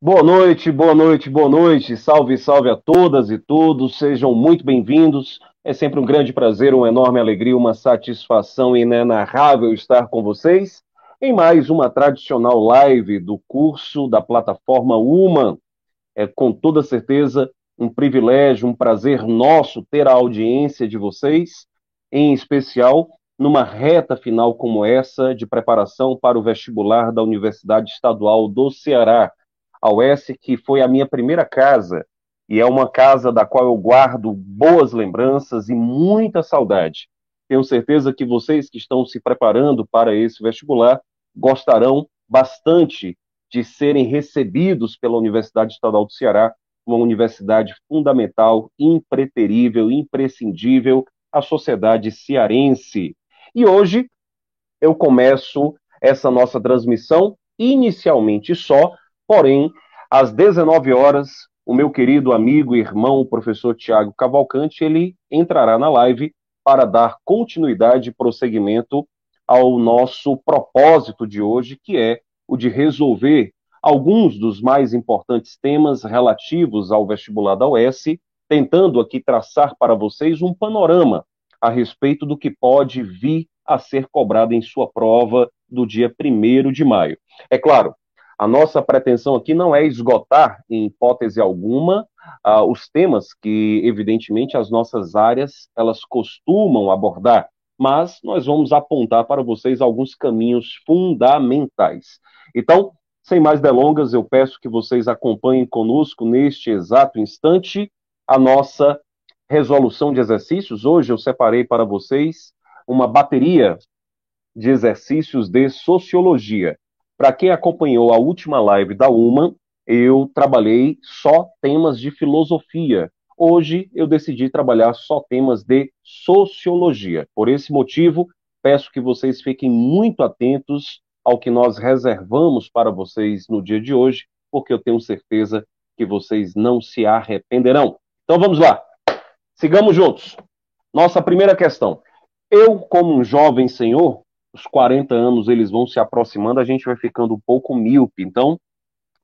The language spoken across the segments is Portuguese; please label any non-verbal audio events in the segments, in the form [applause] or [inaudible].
Boa noite, boa noite, boa noite. Salve, salve a todas e todos. Sejam muito bem-vindos. É sempre um grande prazer, uma enorme alegria, uma satisfação inenarrável estar com vocês em mais uma tradicional live do curso da plataforma Uma. É com toda certeza um privilégio, um prazer nosso ter a audiência de vocês, em especial numa reta final como essa de preparação para o vestibular da Universidade Estadual do Ceará a UES, que foi a minha primeira casa, e é uma casa da qual eu guardo boas lembranças e muita saudade. Tenho certeza que vocês que estão se preparando para esse vestibular gostarão bastante de serem recebidos pela Universidade Estadual do Ceará, uma universidade fundamental, impreterível, imprescindível à sociedade cearense. E hoje eu começo essa nossa transmissão inicialmente só Porém, às 19 horas, o meu querido amigo e irmão, o professor Tiago Cavalcante, ele entrará na live para dar continuidade e prosseguimento ao nosso propósito de hoje, que é o de resolver alguns dos mais importantes temas relativos ao vestibular da UES, tentando aqui traçar para vocês um panorama a respeito do que pode vir a ser cobrado em sua prova do dia 1 de maio. É claro, a nossa pretensão aqui não é esgotar, em hipótese alguma, uh, os temas que, evidentemente, as nossas áreas elas costumam abordar, mas nós vamos apontar para vocês alguns caminhos fundamentais. Então, sem mais delongas, eu peço que vocês acompanhem conosco neste exato instante a nossa resolução de exercícios. Hoje eu separei para vocês uma bateria de exercícios de sociologia. Para quem acompanhou a última live da UMA, eu trabalhei só temas de filosofia. Hoje eu decidi trabalhar só temas de sociologia. Por esse motivo, peço que vocês fiquem muito atentos ao que nós reservamos para vocês no dia de hoje, porque eu tenho certeza que vocês não se arrependerão. Então vamos lá. Sigamos juntos. Nossa primeira questão. Eu, como um jovem senhor, os 40 anos eles vão se aproximando, a gente vai ficando um pouco míope. Então,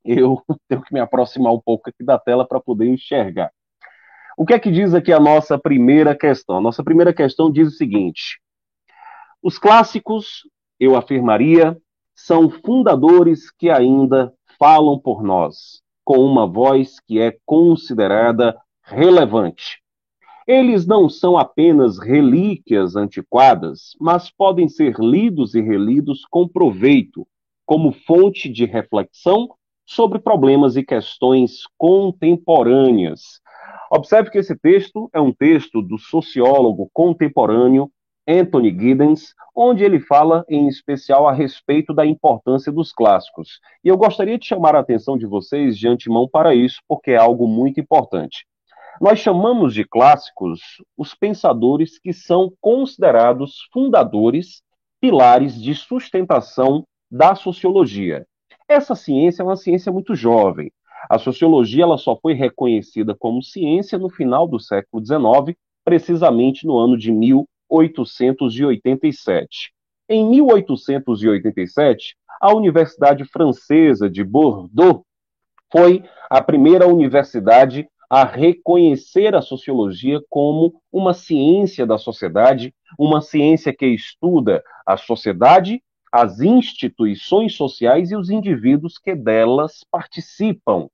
eu [laughs] tenho que me aproximar um pouco aqui da tela para poder enxergar. O que é que diz aqui a nossa primeira questão? A nossa primeira questão diz o seguinte: os clássicos, eu afirmaria, são fundadores que ainda falam por nós, com uma voz que é considerada relevante. Eles não são apenas relíquias antiquadas, mas podem ser lidos e relidos com proveito, como fonte de reflexão sobre problemas e questões contemporâneas. Observe que esse texto é um texto do sociólogo contemporâneo Anthony Giddens, onde ele fala em especial a respeito da importância dos clássicos. E eu gostaria de chamar a atenção de vocês de antemão para isso, porque é algo muito importante. Nós chamamos de clássicos os pensadores que são considerados fundadores, pilares de sustentação da sociologia. Essa ciência é uma ciência muito jovem. A sociologia ela só foi reconhecida como ciência no final do século XIX, precisamente no ano de 1887. Em 1887, a Universidade Francesa de Bordeaux foi a primeira universidade a reconhecer a sociologia como uma ciência da sociedade, uma ciência que estuda a sociedade, as instituições sociais e os indivíduos que delas participam.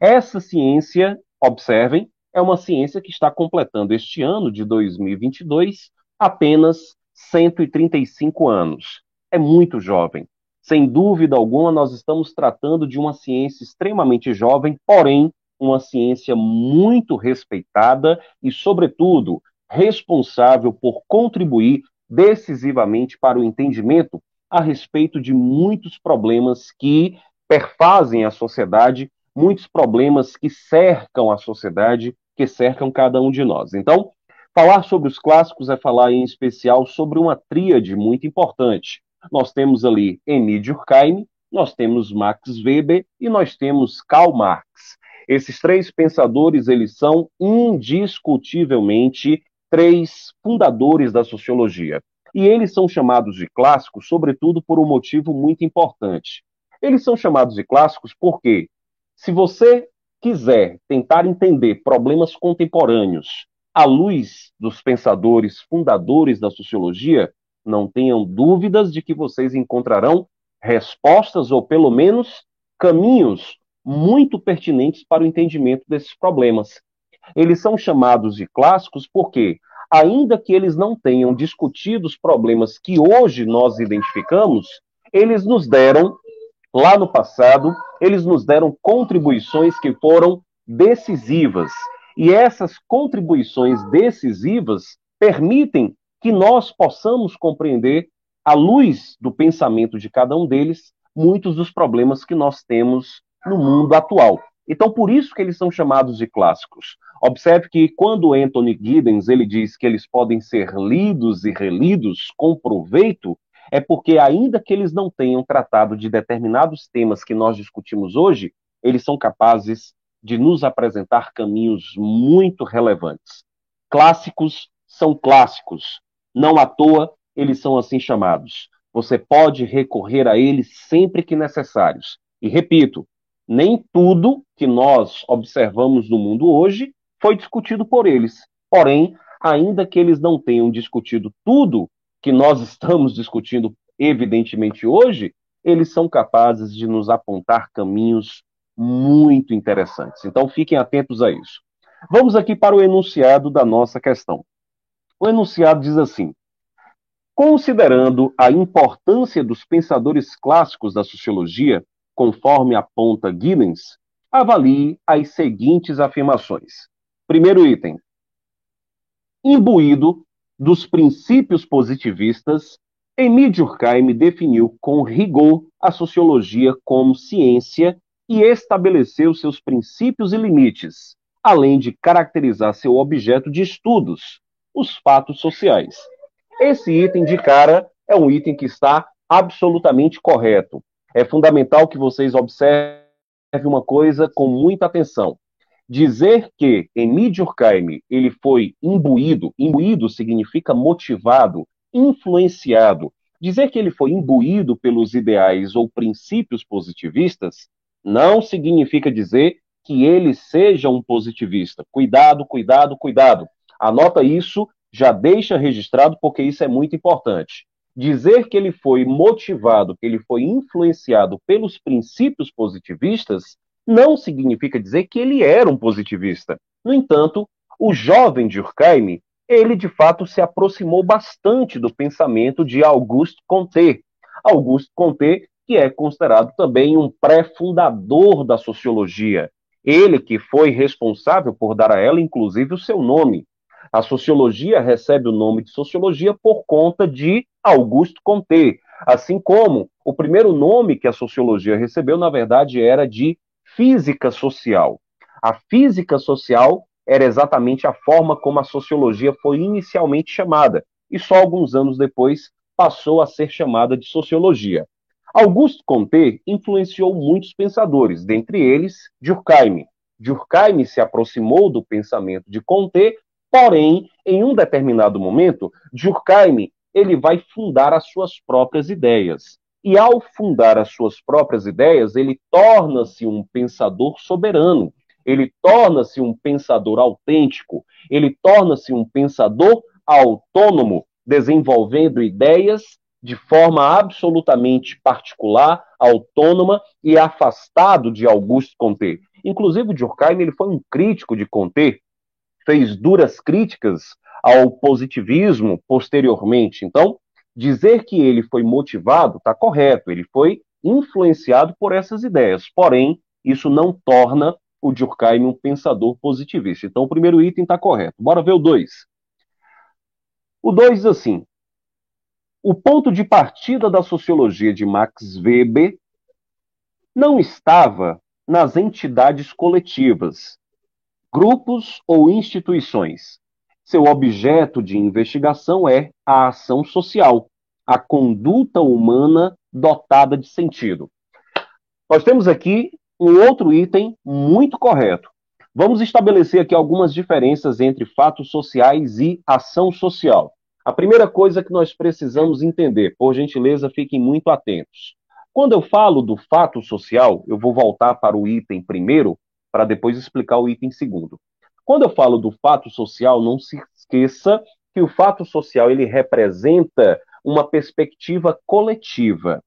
Essa ciência, observem, é uma ciência que está completando este ano de 2022 apenas 135 anos. É muito jovem. Sem dúvida alguma, nós estamos tratando de uma ciência extremamente jovem, porém uma ciência muito respeitada e, sobretudo, responsável por contribuir decisivamente para o entendimento a respeito de muitos problemas que perfazem a sociedade, muitos problemas que cercam a sociedade, que cercam cada um de nós. Então, falar sobre os clássicos é falar em especial sobre uma tríade muito importante. Nós temos ali Emile Durkheim, nós temos Max Weber e nós temos Karl Marx. Esses três pensadores, eles são indiscutivelmente três fundadores da sociologia. E eles são chamados de clássicos, sobretudo, por um motivo muito importante. Eles são chamados de clássicos porque, se você quiser tentar entender problemas contemporâneos à luz dos pensadores fundadores da sociologia, não tenham dúvidas de que vocês encontrarão respostas ou pelo menos caminhos muito pertinentes para o entendimento desses problemas. Eles são chamados de clássicos porque, ainda que eles não tenham discutido os problemas que hoje nós identificamos, eles nos deram, lá no passado, eles nos deram contribuições que foram decisivas. E essas contribuições decisivas permitem que nós possamos compreender, à luz do pensamento de cada um deles, muitos dos problemas que nós temos no mundo atual. Então, por isso que eles são chamados de clássicos. Observe que quando Anthony Giddens ele diz que eles podem ser lidos e relidos com proveito, é porque ainda que eles não tenham tratado de determinados temas que nós discutimos hoje, eles são capazes de nos apresentar caminhos muito relevantes. Clássicos são clássicos, não à toa eles são assim chamados. Você pode recorrer a eles sempre que necessários. E repito, nem tudo que nós observamos no mundo hoje foi discutido por eles. Porém, ainda que eles não tenham discutido tudo que nós [laughs] estamos discutindo, evidentemente, hoje, eles são capazes de nos apontar caminhos muito interessantes. Então, fiquem atentos a isso. Vamos aqui para o enunciado da nossa questão. O enunciado diz assim: Considerando a importância dos pensadores clássicos da sociologia, conforme aponta Giddens, avalie as seguintes afirmações. Primeiro item: imbuído dos princípios positivistas, Emile Durkheim definiu com rigor a sociologia como ciência e estabeleceu seus princípios e limites, além de caracterizar seu objeto de estudos, os fatos sociais. Esse item de cara é um item que está absolutamente correto. É fundamental que vocês observem uma coisa com muita atenção. Dizer que Emile Durkheim ele foi imbuído, imbuído significa motivado, influenciado. Dizer que ele foi imbuído pelos ideais ou princípios positivistas não significa dizer que ele seja um positivista. Cuidado, cuidado, cuidado. Anota isso, já deixa registrado, porque isso é muito importante. Dizer que ele foi motivado, que ele foi influenciado pelos princípios positivistas, não significa dizer que ele era um positivista. No entanto, o jovem Durkheim, ele de fato se aproximou bastante do pensamento de Auguste Comte. Auguste Comte, que é considerado também um pré-fundador da sociologia. Ele que foi responsável por dar a ela, inclusive, o seu nome. A sociologia recebe o nome de sociologia por conta de Auguste Comte, assim como o primeiro nome que a sociologia recebeu, na verdade, era de física social. A física social era exatamente a forma como a sociologia foi inicialmente chamada, e só alguns anos depois passou a ser chamada de sociologia. Auguste Comte influenciou muitos pensadores, dentre eles Durkheim. Durkheim se aproximou do pensamento de Comte Porém, em um determinado momento, Durkheim ele vai fundar as suas próprias ideias. E ao fundar as suas próprias ideias, ele torna-se um pensador soberano, ele torna-se um pensador autêntico, ele torna-se um pensador autônomo, desenvolvendo ideias de forma absolutamente particular, autônoma e afastado de Auguste Comte. Inclusive, Durkheim ele foi um crítico de Comte, fez duras críticas ao positivismo posteriormente. Então, dizer que ele foi motivado está correto, ele foi influenciado por essas ideias. Porém, isso não torna o Durkheim um pensador positivista. Então, o primeiro item está correto. Bora ver o dois. O dois diz assim: o ponto de partida da sociologia de Max Weber não estava nas entidades coletivas, grupos ou instituições. Seu objeto de investigação é a ação social, a conduta humana dotada de sentido. Nós temos aqui um outro item muito correto. Vamos estabelecer aqui algumas diferenças entre fatos sociais e ação social. A primeira coisa que nós precisamos entender, por gentileza, fiquem muito atentos. Quando eu falo do fato social, eu vou voltar para o item primeiro, para depois explicar o item segundo. Quando eu falo do fato social, não se esqueça que o fato social ele representa uma perspectiva coletiva.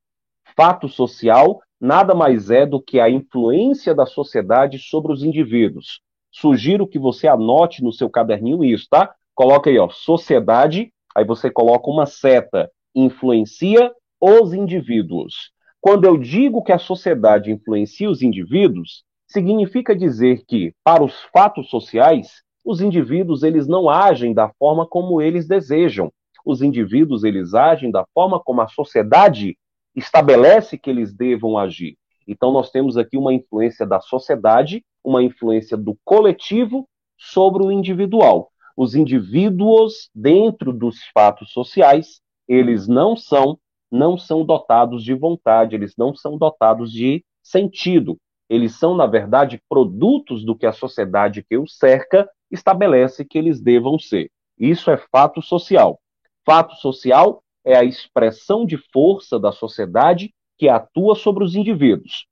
Fato social nada mais é do que a influência da sociedade sobre os indivíduos. Sugiro que você anote no seu caderninho isso, tá? Coloca aí, ó, sociedade, aí você coloca uma seta, influencia os indivíduos. Quando eu digo que a sociedade influencia os indivíduos, significa dizer que, para os fatos sociais, os indivíduos eles não agem da forma como eles desejam. Os indivíduos eles agem da forma como a sociedade estabelece que eles devam agir. Então, nós temos aqui uma influência da sociedade, uma influência do coletivo sobre o individual. Os indivíduos, dentro dos fatos sociais, eles não são não são dotados de vontade, eles não são dotados de sentido. Eles são, na verdade, produtos do que a sociedade que os cerca estabelece que eles devam ser. Isso é fato social. Fato social é a expressão de força da sociedade que atua sobre os indivíduos.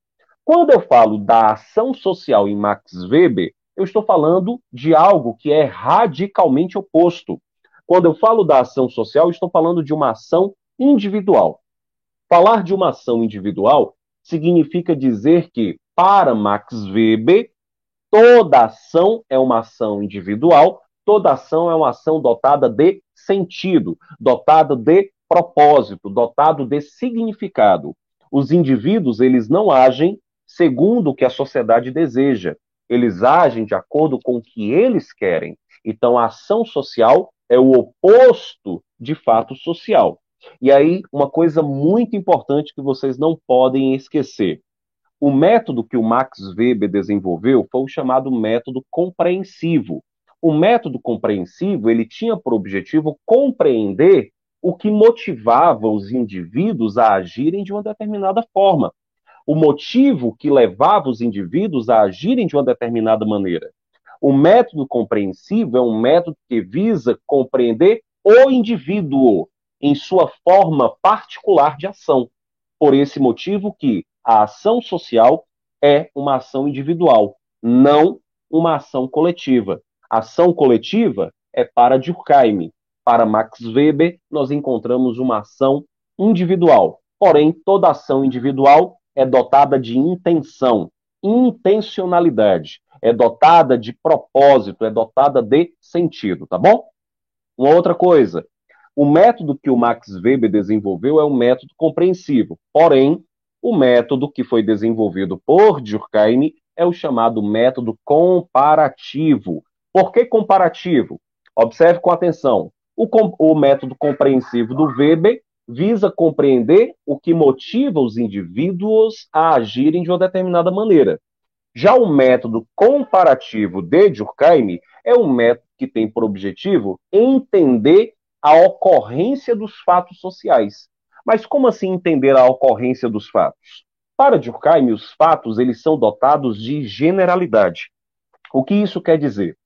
Quando eu falo da ação social em Max Weber, eu estou falando de algo que é radicalmente oposto. Quando eu falo da ação social, estou falando de uma ação individual. Falar de uma ação individual significa dizer que, para Max Weber, toda ação é uma ação individual, toda ação é uma ação dotada de sentido, dotada de propósito, dotado de significado. Os indivíduos, eles não agem segundo o que a sociedade deseja. Eles agem de acordo com o que eles querem. Então, a ação social é o oposto de fato social. E aí, uma coisa muito importante que vocês não podem esquecer. O método que o Max Weber desenvolveu foi o chamado método compreensivo. O método compreensivo, ele tinha por objetivo compreender o que motivava os indivíduos a agirem de uma determinada forma, o motivo que levava os indivíduos a agirem de uma determinada maneira. O método compreensivo é um método que visa compreender o indivíduo em sua forma particular de ação. Por esse motivo que a ação social é uma ação individual, não uma ação coletiva. Ação coletiva é para Durkheim, para Max Weber, nós encontramos uma ação individual. Porém, toda ação individual é dotada de intenção, intencionalidade, é dotada de propósito, é dotada de sentido, tá bom? Uma outra coisa, o método que o Max Weber desenvolveu é um método compreensivo, porém, o método que foi desenvolvido por Durkheim é o chamado método comparativo. Por que comparativo? Observe com atenção. O, o método compreensivo do Weber visa compreender o que motiva os indivíduos a agirem de uma determinada maneira. Já o método comparativo de Durkheim é um método que tem por objetivo entender a ocorrência dos fatos sociais. Mas como assim entender a ocorrência dos fatos? Para Durkheim, os fatos eles são dotados de generalidade. O que isso quer dizer?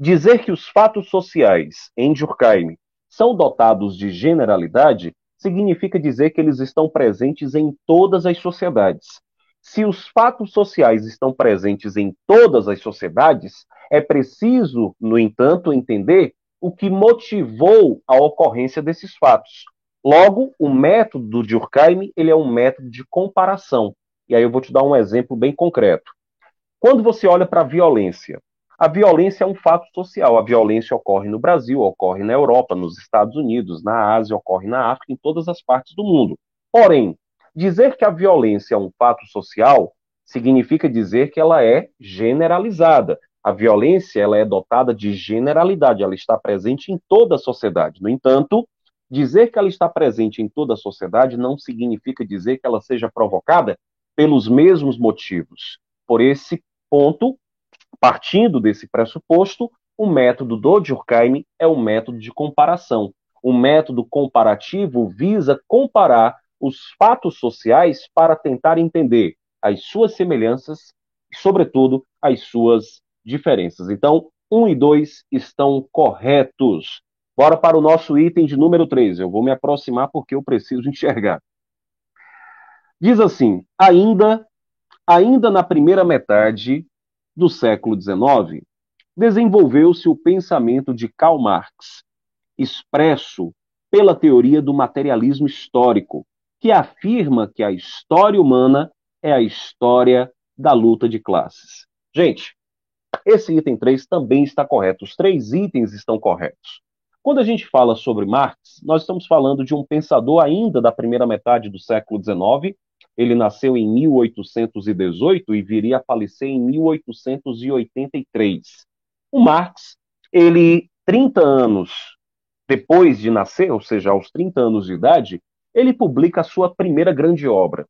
Dizer que os fatos sociais em Durkheim são dotados de generalidade significa dizer que eles estão presentes em todas as sociedades. Se os fatos sociais estão presentes em todas as sociedades, é preciso, no entanto, entender o que motivou a ocorrência desses fatos. Logo, o método do Durkheim ele é um método de comparação. E aí eu vou te dar um exemplo bem concreto. Quando você olha para a violência, a violência é um fato social. A violência ocorre no Brasil, ocorre na Europa, nos Estados Unidos, na Ásia, ocorre na África, em todas as partes do mundo. Porém, dizer que a violência é um fato social significa dizer que ela é generalizada. A violência ela é dotada de generalidade, ela está presente em toda a sociedade. No entanto, dizer que ela está presente em toda a sociedade não significa dizer que ela seja provocada pelos mesmos motivos. Por esse ponto, Partindo desse pressuposto, o método do Durkheim é o método de comparação. O método comparativo visa comparar os fatos sociais para tentar entender as suas semelhanças e, sobretudo, as suas diferenças. Então, 1 e 2 estão corretos. Bora para o nosso item de número 3. Eu vou me aproximar porque eu preciso [laughs] enxergar. Diz assim: ainda, ainda na primeira metade do século XIX, desenvolveu-se o pensamento de Karl Marx, expresso pela teoria do materialismo histórico, que afirma que a história humana é a história da luta de classes. Gente, esse item 3 também está correto. Os três itens estão corretos. Quando a gente fala sobre Marx, nós estamos falando de um pensador ainda da primeira metade do século XIX. Ele nasceu em 1818 e viria a falecer em 1883. O Marx, ele, 30 anos depois de nascer, ou seja, aos 30 anos de idade, ele publica a sua primeira grande obra.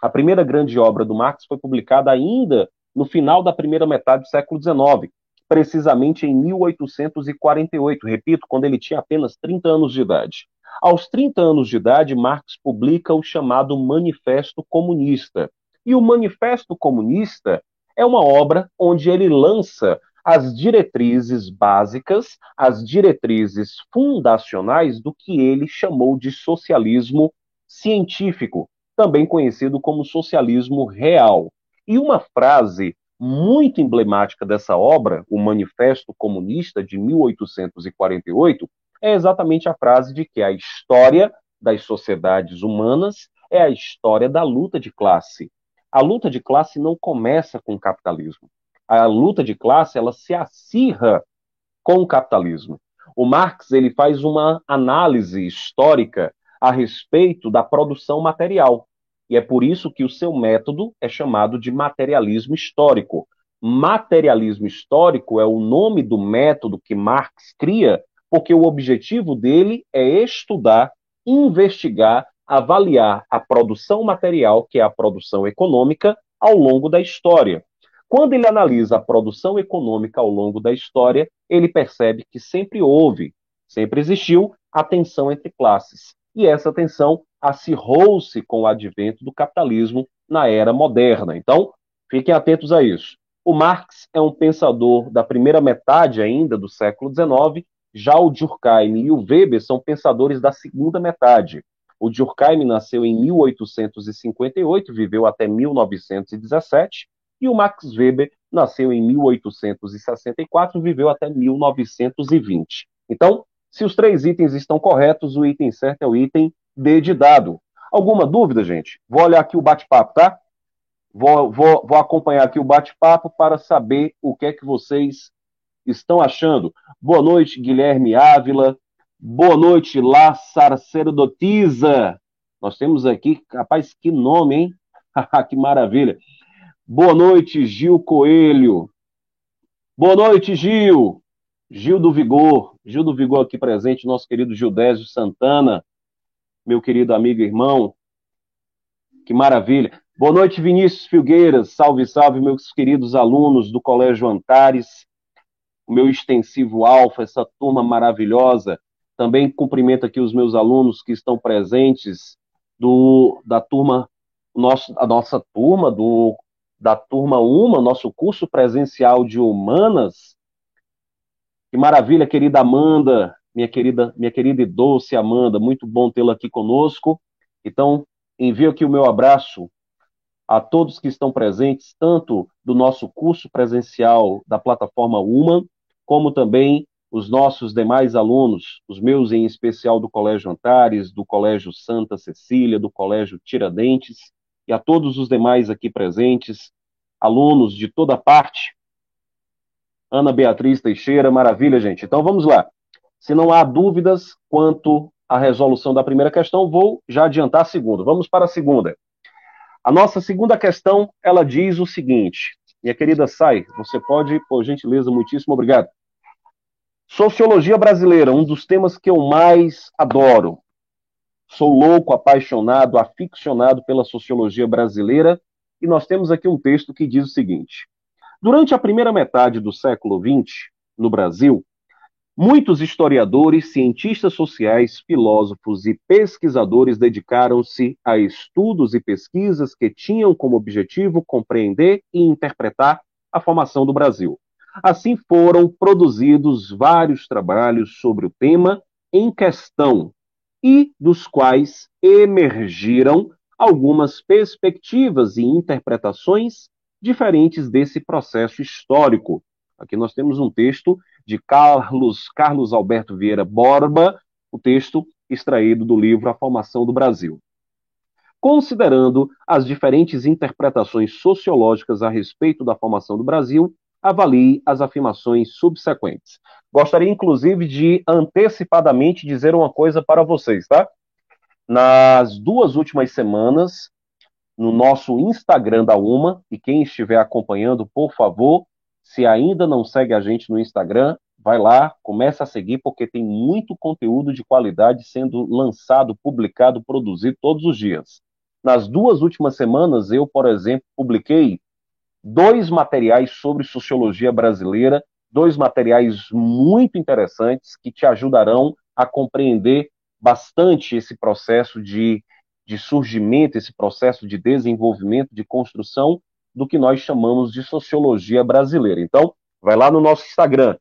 A primeira grande obra do Marx foi publicada ainda no final da primeira metade do século XIX, precisamente em 1848, repito, quando ele tinha apenas 30 anos de idade. Aos 30 anos de idade, Marx publica o chamado Manifesto Comunista. E o Manifesto Comunista é uma obra onde ele lança as diretrizes básicas, as diretrizes fundacionais do que ele chamou de socialismo científico, também conhecido como socialismo real. E uma frase muito emblemática dessa obra, o Manifesto Comunista de 1848, é exatamente a frase de que a história das sociedades humanas é a história da luta de classe. A luta de classe não começa com o capitalismo. A luta de classe ela se acirra com o capitalismo. O Marx ele faz uma análise histórica a respeito da produção material. E é por isso que o seu método é chamado de materialismo histórico. Materialismo histórico é o nome do método que Marx cria, porque o objetivo dele é estudar, investigar, avaliar a produção material, que é a produção econômica, ao longo da história. Quando ele analisa a produção econômica ao longo da história, ele percebe que sempre houve, sempre existiu a tensão entre classes. E essa tensão acirrou-se com o advento do capitalismo na era moderna. Então, fiquem atentos a isso. O Marx é um pensador da primeira metade ainda do século XIX, já o Durkheim e o Weber são pensadores da segunda metade. O Durkheim nasceu em 1858, viveu até 1917, e o Max Weber nasceu em 1864, viveu até 1920. Então, se os três itens estão corretos, o item certo é o item D de dado. Alguma dúvida, gente? Vou olhar aqui o bate-papo, tá? Vou, vou, vou acompanhar aqui o bate-papo para saber o que é que vocês estão achando. Boa noite, Guilherme Ávila. Boa noite, La Sacerdotisa. Nós temos aqui, rapaz, que nome, hein? [laughs] que maravilha. Boa noite, Gil Coelho. Boa noite, Gil. Gil do Vigor. Gil do Vigor aqui presente, nosso querido Gildésio Santana meu querido amigo e irmão. Que maravilha. Boa noite, Vinícius Filgueiras. Salve, salve, meus queridos alunos do Colégio Antares, o meu extensivo Alfa, essa turma maravilhosa. Também cumprimento aqui os meus alunos que estão presentes do, da turma, nosso, a nossa turma, do, da turma UMA, nosso curso presencial de Humanas. Que maravilha, querida Amanda, minha querida, minha querida e doce Amanda, muito bom tê-la aqui conosco. Então, envio aqui o meu abraço a todos que estão presentes, tanto do nosso curso presencial da plataforma Human, como também os nossos demais alunos, os meus em especial do Colégio Antares, do Colégio Santa Cecília, do Colégio Tiradentes, e a todos os demais aqui presentes, alunos de toda parte. Ana Beatriz Teixeira, maravilha, gente. Então vamos lá. Se não há dúvidas quanto à resolução da primeira questão, vou já adiantar a segunda. Vamos para a segunda. A nossa segunda questão, ela diz o seguinte: minha querida Sai, você pode, por gentileza, muitíssimo obrigado. Sociologia brasileira, um dos temas que eu mais adoro. Sou louco, apaixonado, aficionado pela sociologia brasileira, e nós temos aqui um texto que diz o seguinte: Durante a primeira metade do século XX, no Brasil, Muitos historiadores, cientistas sociais, filósofos e pesquisadores dedicaram-se a estudos e pesquisas que tinham como objetivo compreender e interpretar a formação do Brasil. Assim foram produzidos vários trabalhos sobre o tema em questão e dos quais emergiram algumas perspectivas e interpretações diferentes desse processo histórico. Aqui nós temos um texto de Carlos, Carlos Alberto Vieira Borba, o texto extraído do livro A Formação do Brasil. Considerando as diferentes interpretações sociológicas a respeito da formação do Brasil, avalie as afirmações subsequentes. Gostaria, inclusive, de antecipadamente dizer uma coisa para vocês, tá? Nas duas últimas semanas, no nosso Instagram da UMA, e quem estiver acompanhando, por favor, se ainda não segue a gente no Instagram, vai lá, começa a seguir, porque tem muito conteúdo de qualidade sendo lançado, publicado, produzido todos os dias. Nas duas últimas semanas, eu, por exemplo, publiquei dois materiais sobre sociologia brasileira, dois materiais muito interessantes que te ajudarão a compreender bastante esse processo de, de surgimento, esse processo de desenvolvimento, de construção do que nós chamamos de sociologia brasileira. Então, vai lá no nosso Instagram.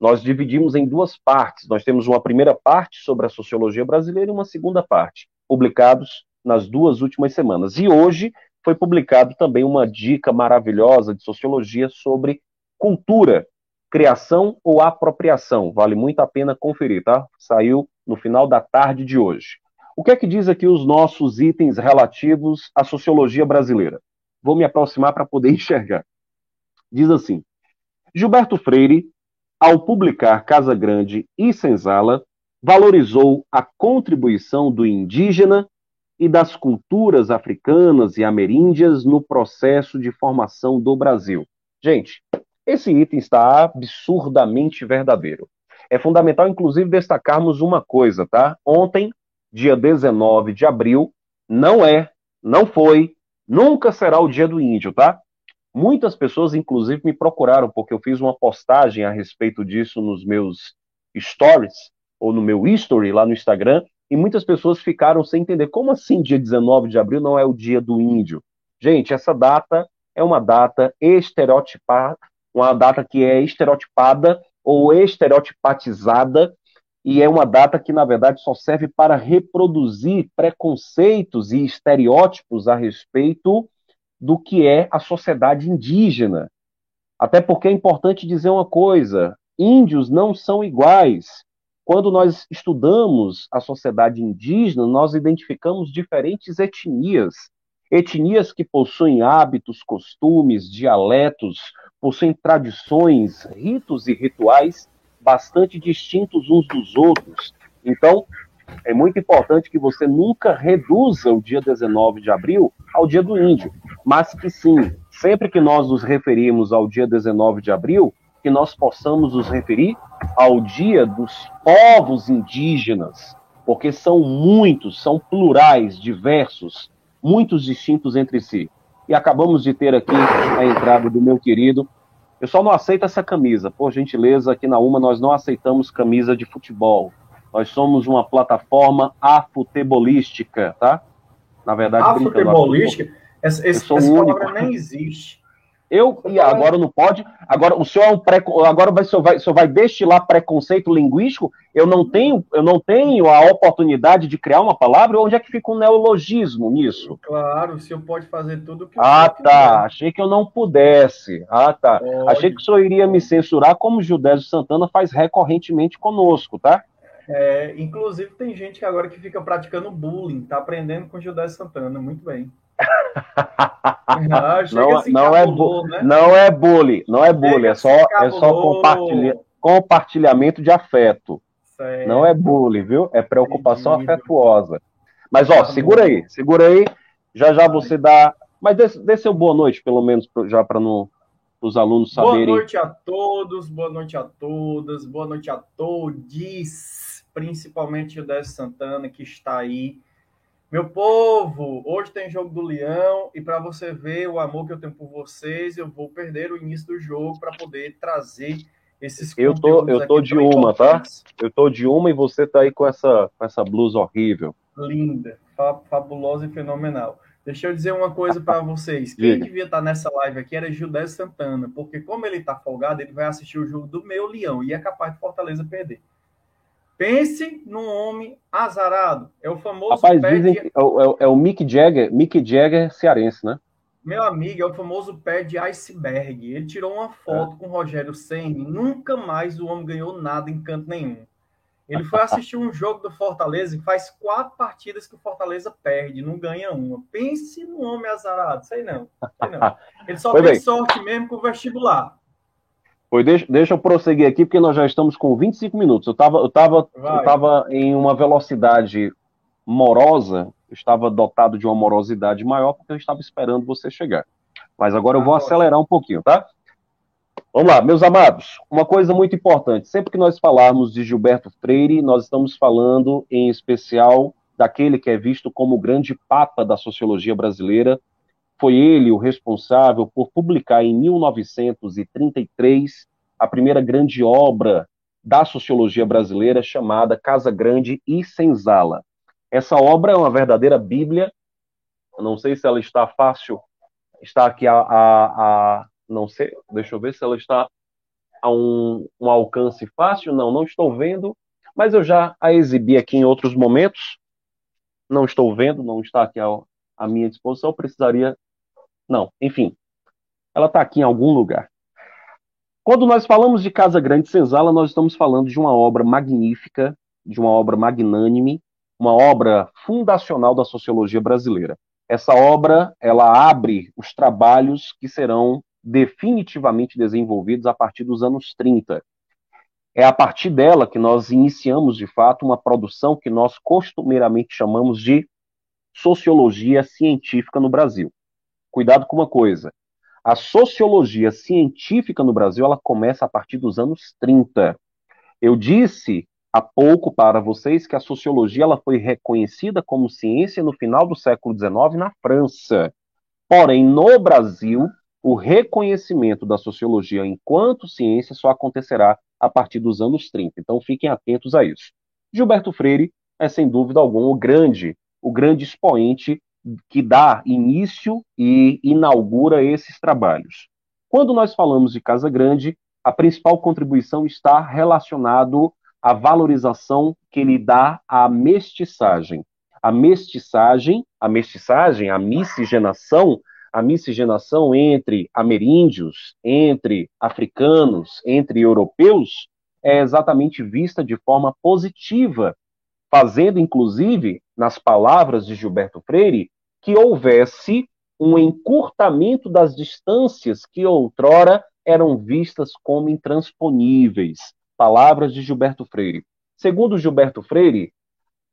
Nós dividimos em duas partes. Nós temos uma primeira parte sobre a sociologia brasileira e uma segunda parte, publicados nas duas últimas semanas. E hoje foi publicado também uma dica maravilhosa de sociologia sobre cultura, criação ou apropriação. Vale muito a pena conferir, tá? Saiu no final da tarde de hoje. O que é que diz aqui os nossos itens relativos à sociologia brasileira? Vou me aproximar para poder [laughs] enxergar. Diz assim: Gilberto Freire, ao publicar Casa Grande e Senzala, valorizou a contribuição do indígena e das culturas africanas e ameríndias no processo de formação do Brasil. Gente, esse item está absurdamente verdadeiro. É fundamental, inclusive, destacarmos uma coisa, tá? Ontem, dia 19 de abril, não é, não foi, nunca será o dia do índio, tá? Muitas pessoas, inclusive, me procuraram porque eu fiz uma postagem a respeito disso nos meus stories, ou no meu history lá no Instagram, e muitas pessoas ficaram sem entender como assim dia 19 de abril não é o dia do índio. Gente, essa data é uma data estereotipada, uma data que é estereotipada ou estereotipatizada e é uma data que na verdade só serve para reproduzir preconceitos e estereótipos a respeito do que é a sociedade indígena. Até porque é importante dizer uma coisa: índios não são iguais. Quando nós estudamos a sociedade indígena, nós identificamos diferentes etnias. Etnias que possuem hábitos, costumes, dialetos, possuem tradições, ritos e rituais bastante distintos uns dos outros. Então, é muito importante que você nunca reduza o dia 19 de abril ao dia do índio, mas que sim, sempre que nós nos referimos ao dia 19 de abril, que nós possamos nos referir ao Dia dos Povos Indígenas, porque são muitos, são plurais, diversos, muitos distintos entre si. E acabamos de ter aqui a entrada do meu querido. Eu só não aceito essa camisa. Por gentileza, aqui na UMA nós não aceitamos camisa de futebol. Nós somos uma plataforma afutebolística, tá? Na verdade, afutebolística? Essa, esse, essa palavra nem existe. Eu e agora não pode. Agora o senhor é um pré, agora vai, o, senhor vai, o senhor vai destilar preconceito linguístico. Eu não tenho, eu não tenho a oportunidade de criar uma palavra. Onde é que fica o um neologismo nisso? Claro, o senhor pode fazer tudo que Ah, tá. Quiser. Achei que eu não pudesse. Ah, tá. Pode. Achei que o senhor iria me censurar, como o Judésio Santana faz recorrentemente conosco, tá? É, inclusive tem gente agora que fica praticando bullying, tá aprendendo com o Judésio Santana, muito bem. Ah, não, assim, não, é bu né? não é bullying, não é bullying, é só, é só compartilha compartilhamento de afeto. Certo. Não é bullying, viu? É preocupação Entendido. afetuosa. Mas, ó, segura aí, segura aí. Já já você dá. Mas dê, dê seu boa noite, pelo menos, já para não os alunos saberem. Boa noite a todos, boa noite a todas, boa noite a todos, principalmente o Décio Santana, que está aí meu povo, hoje tem jogo do Leão e para você ver o amor que eu tenho por vocês, eu vou perder o início do jogo para poder trazer esses Eu tô, eu tô de uma, tá? Eu tô de uma e você tá aí com essa, com essa blusa horrível. Linda, fabulosa e fenomenal. Deixa eu dizer uma coisa para [laughs] vocês. Quem devia estar nessa live aqui era Gildé Santana, porque como ele está folgado, ele vai assistir o jogo do meu Leão e é capaz de Fortaleza perder. Pense num homem azarado. É o famoso. Rapaz, dizem de... é, o, é, o Mick Jagger, Mick Jagger cearense, né? Meu amigo, é o famoso pé de iceberg. Ele tirou uma foto é. com o Rogério Senni. Nunca mais o homem ganhou nada em canto nenhum. Ele foi assistir um jogo do Fortaleza e faz quatro partidas que o Fortaleza perde, não ganha uma. Pense no homem azarado, sei não. Sei não. Ele só tem sorte mesmo com o vestibular. Pois deixa, deixa eu prosseguir aqui, porque nós já estamos com 25 minutos. Eu estava eu tava, eu tava em uma velocidade morosa, eu estava dotado de uma morosidade maior, porque eu estava esperando você chegar. Mas agora eu vou acelerar um pouquinho, tá? Vamos lá, meus amados. Uma coisa muito importante: sempre que nós falarmos de Gilberto Freire, nós estamos falando em especial daquele que é visto como o grande papa da sociologia brasileira, foi ele o responsável por publicar em 1933 a primeira grande obra da sociologia brasileira chamada Casa Grande e Senzala. Essa obra é uma verdadeira Bíblia. Eu não sei se ela está fácil, está aqui a, a, a, não sei, deixa eu ver se ela está a um, um alcance fácil. Não, não estou vendo, mas eu já a exibi aqui em outros momentos. Não estou vendo, não está aqui à minha disposição. Eu precisaria não, enfim. Ela está aqui em algum lugar. Quando nós falamos de Casa Grande Senzala, nós estamos falando de uma obra magnífica, de uma obra magnânime, uma obra fundacional da sociologia brasileira. Essa obra, ela abre os trabalhos que serão definitivamente desenvolvidos a partir dos anos 30. É a partir dela que nós iniciamos, de fato, uma produção que nós costumeiramente chamamos de sociologia científica no Brasil cuidado com uma coisa. A sociologia científica no Brasil, ela começa a partir dos anos 30. Eu disse há pouco para vocês que a sociologia ela foi reconhecida como ciência no final do século XIX na França. Porém, no Brasil, o reconhecimento da sociologia enquanto ciência só acontecerá a partir dos anos 30. Então, fiquem atentos a isso. Gilberto Freire é, sem dúvida alguma, o grande, o grande expoente que dá início e inaugura esses trabalhos. Quando nós falamos de Casa Grande, a principal contribuição está relacionado à valorização que ele dá à mestiçagem. A mestiçagem, a mestiçagem, a miscigenação, a miscigenação entre ameríndios, entre africanos, entre europeus, é exatamente vista de forma positiva, fazendo inclusive, nas palavras de Gilberto Freire, que houvesse um encurtamento das distâncias que outrora eram vistas como intransponíveis. Palavras de Gilberto Freire. Segundo Gilberto Freire,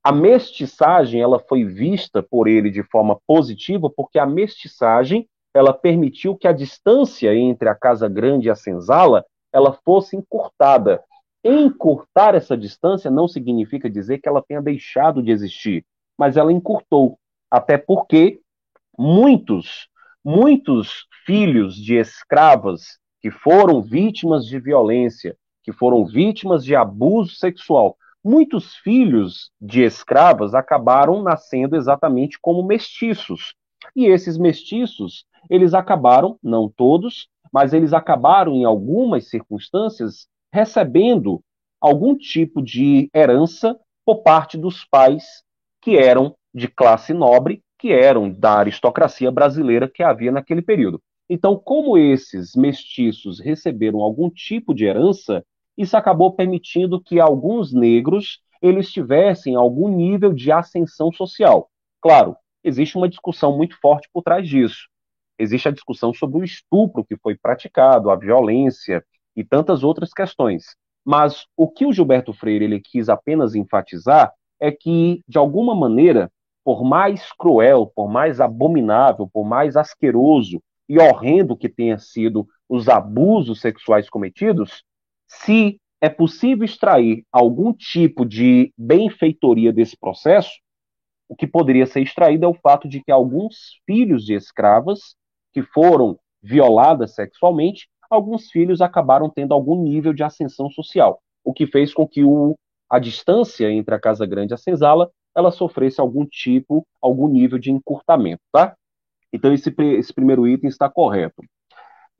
a mestiçagem ela foi vista por ele de forma positiva porque a mestiçagem ela permitiu que a distância entre a casa grande e a senzala ela fosse encurtada. Encurtar essa distância não significa dizer que ela tenha deixado de existir, mas ela encurtou até porque muitos, muitos filhos de escravas que foram vítimas de violência, que foram vítimas de abuso sexual, muitos filhos de escravas acabaram nascendo exatamente como mestiços. E esses mestiços, eles acabaram, não todos, mas eles acabaram em algumas circunstâncias recebendo algum tipo de herança por parte dos pais que eram de classe nobre, que eram da aristocracia brasileira que havia naquele período. Então, como esses mestiços receberam algum tipo de herança, isso acabou permitindo que alguns negros eles tivessem algum nível de ascensão social. Claro, existe uma discussão muito forte por trás disso. Existe a discussão sobre o estupro que foi praticado, a violência e tantas outras questões. Mas o que o Gilberto Freire ele quis apenas enfatizar é que, de alguma maneira, por mais cruel, por mais abominável, por mais asqueroso e horrendo que tenha sido os abusos sexuais cometidos, se é possível extrair algum tipo de benfeitoria desse processo, o que poderia ser extraído é o fato de que alguns filhos de escravas que foram violadas sexualmente, alguns filhos acabaram tendo algum nível de ascensão social, o que fez com que o, a distância entre a Casa Grande e a Senzala ela sofresse algum tipo, algum nível de encurtamento, tá? Então esse, esse primeiro item está correto.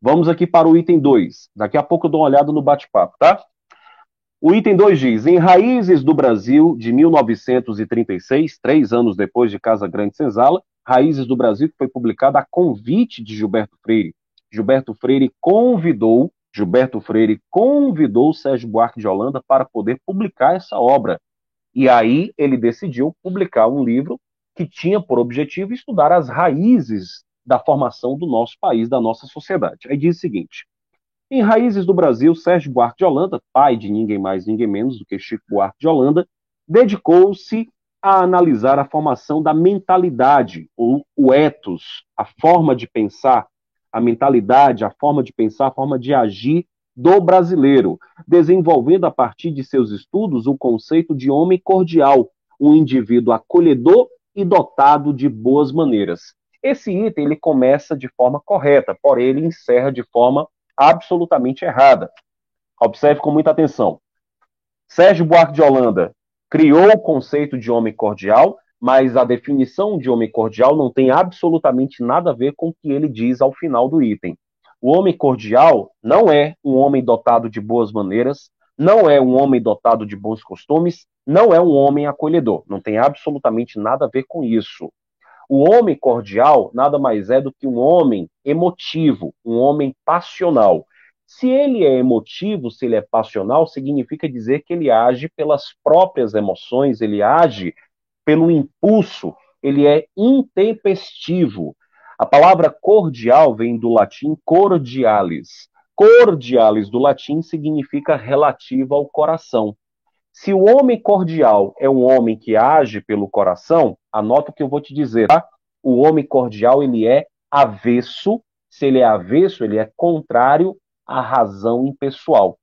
Vamos aqui para o item 2. Daqui a pouco eu dou uma olhada no bate-papo, tá? O item 2 diz: em Raízes do Brasil, de 1936, três anos depois de Casa Grande Senzala, Raízes do Brasil, que foi publicada a convite de Gilberto Freire. Gilberto Freire convidou, Gilberto Freire convidou Sérgio Buarque de Holanda para poder publicar essa obra. E aí ele decidiu publicar um livro que tinha por objetivo estudar as raízes da formação do nosso país, da nossa sociedade. Aí diz o seguinte: em Raízes do Brasil, Sérgio Buarque de Holanda, pai de ninguém mais, ninguém menos do que Chico Buarque de Holanda, dedicou-se a analisar a formação da mentalidade, ou o ethos, a forma de pensar, a mentalidade, a forma de pensar, a forma de agir do brasileiro, desenvolvendo a partir de seus estudos o conceito de homem cordial, um indivíduo acolhedor e dotado de boas maneiras. Esse item ele começa de forma correta, porém ele encerra de forma absolutamente errada. Observe com muita atenção. Sérgio Buarque de Holanda criou o conceito de homem cordial, mas a definição de homem cordial não tem absolutamente nada a ver com o que ele diz ao final do item. O homem cordial não é um homem dotado de boas maneiras, não é um homem dotado de bons costumes, não é um homem acolhedor. Não tem absolutamente nada a ver com isso. O homem cordial nada mais é do que um homem emotivo, um homem passional. Se ele é emotivo, se ele é passional, significa dizer que ele age pelas próprias emoções, ele age pelo impulso, ele é intempestivo. A palavra cordial vem do latim cordialis. Cordialis do latim significa relativo ao coração. Se o homem cordial é um homem que age pelo coração, anota o que eu vou te dizer, tá? O homem cordial, ele é avesso, se ele é avesso, ele é contrário à razão impessoal.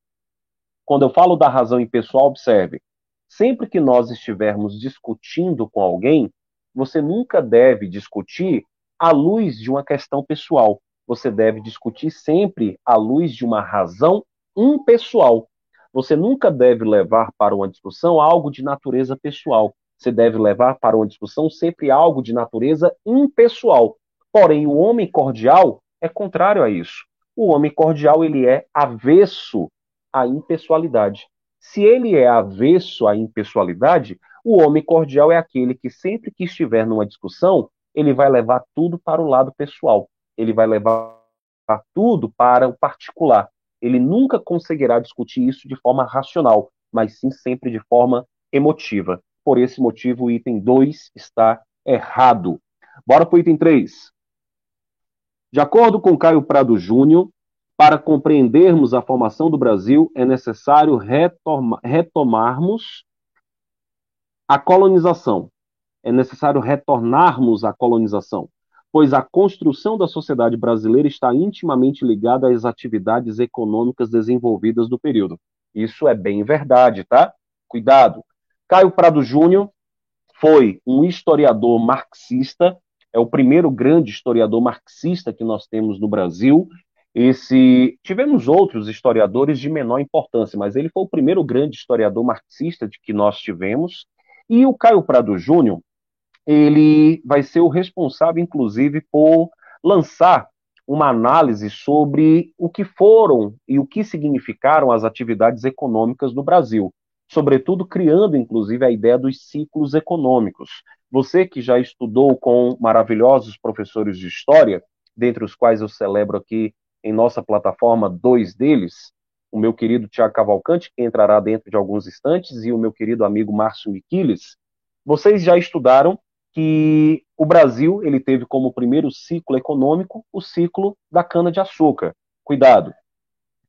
Quando eu falo da razão impessoal, observe, sempre que nós estivermos discutindo com alguém, você nunca deve discutir à luz de uma questão pessoal. Você deve discutir sempre à luz de uma razão impessoal. Você nunca deve levar para uma discussão algo de natureza pessoal. Você deve levar para uma discussão sempre algo de natureza impessoal. Porém, o homem cordial é contrário a isso. O homem cordial ele é avesso à impessoalidade. Se ele é avesso à impessoalidade, o homem cordial é aquele que sempre que estiver numa discussão, ele vai levar tudo para o lado pessoal. Ele vai levar tudo para o particular ele nunca conseguirá discutir isso de forma racional, mas sim sempre de forma emotiva. Por esse motivo, o item 2 está errado. Bora para o item 3. De acordo com Caio Prado Júnior, para compreendermos a formação do Brasil, é necessário retoma retomarmos a colonização. É necessário retornarmos à colonização pois a construção da sociedade brasileira está intimamente ligada às atividades econômicas desenvolvidas do período. Isso é bem verdade, tá? Cuidado. Caio Prado Júnior foi um historiador marxista, é o primeiro grande historiador marxista que nós temos no Brasil. Esse tivemos outros historiadores de menor importância, mas ele foi o primeiro grande historiador marxista de que nós tivemos. E o Caio Prado Júnior, ele vai ser o responsável, inclusive, por lançar uma análise sobre o que foram e o que significaram as atividades econômicas no Brasil, sobretudo criando, inclusive, a ideia dos ciclos econômicos. Você que já estudou com maravilhosos professores de história, dentre os quais eu celebro aqui em nossa plataforma dois deles, o meu querido Tiago Cavalcante, que entrará dentro de alguns instantes, e o meu querido amigo Márcio Miquiles, vocês já estudaram que o Brasil ele teve como primeiro ciclo econômico o ciclo da cana-de-açúcar. Cuidado.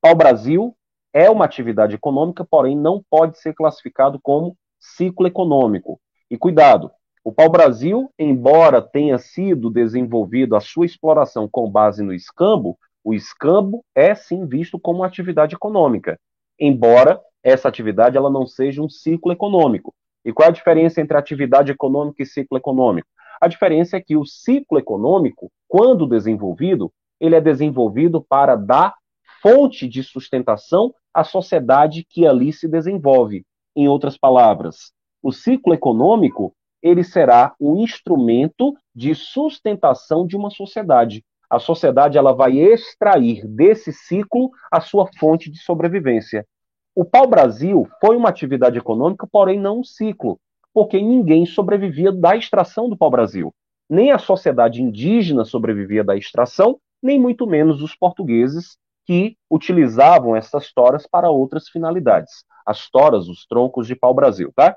Pau-Brasil é uma atividade econômica, porém não pode ser classificado como ciclo econômico. E cuidado, o pau-brasil, embora tenha sido desenvolvido a sua exploração com base no escambo, o escambo é sim visto como atividade econômica, embora essa atividade ela não seja um ciclo econômico. E qual é a diferença entre atividade econômica e ciclo econômico? A diferença é que o ciclo econômico, quando desenvolvido, ele é desenvolvido para dar fonte de sustentação à sociedade que ali se desenvolve. Em outras palavras, o ciclo econômico ele será um instrumento de sustentação de uma sociedade. A sociedade ela vai extrair desse ciclo a sua fonte de sobrevivência. O pau-brasil foi uma atividade econômica, porém não um ciclo, porque ninguém sobrevivia da extração do pau-brasil. Nem a sociedade indígena sobrevivia da extração, nem muito menos os portugueses que utilizavam essas toras para outras finalidades. As toras, os troncos de pau-brasil, tá?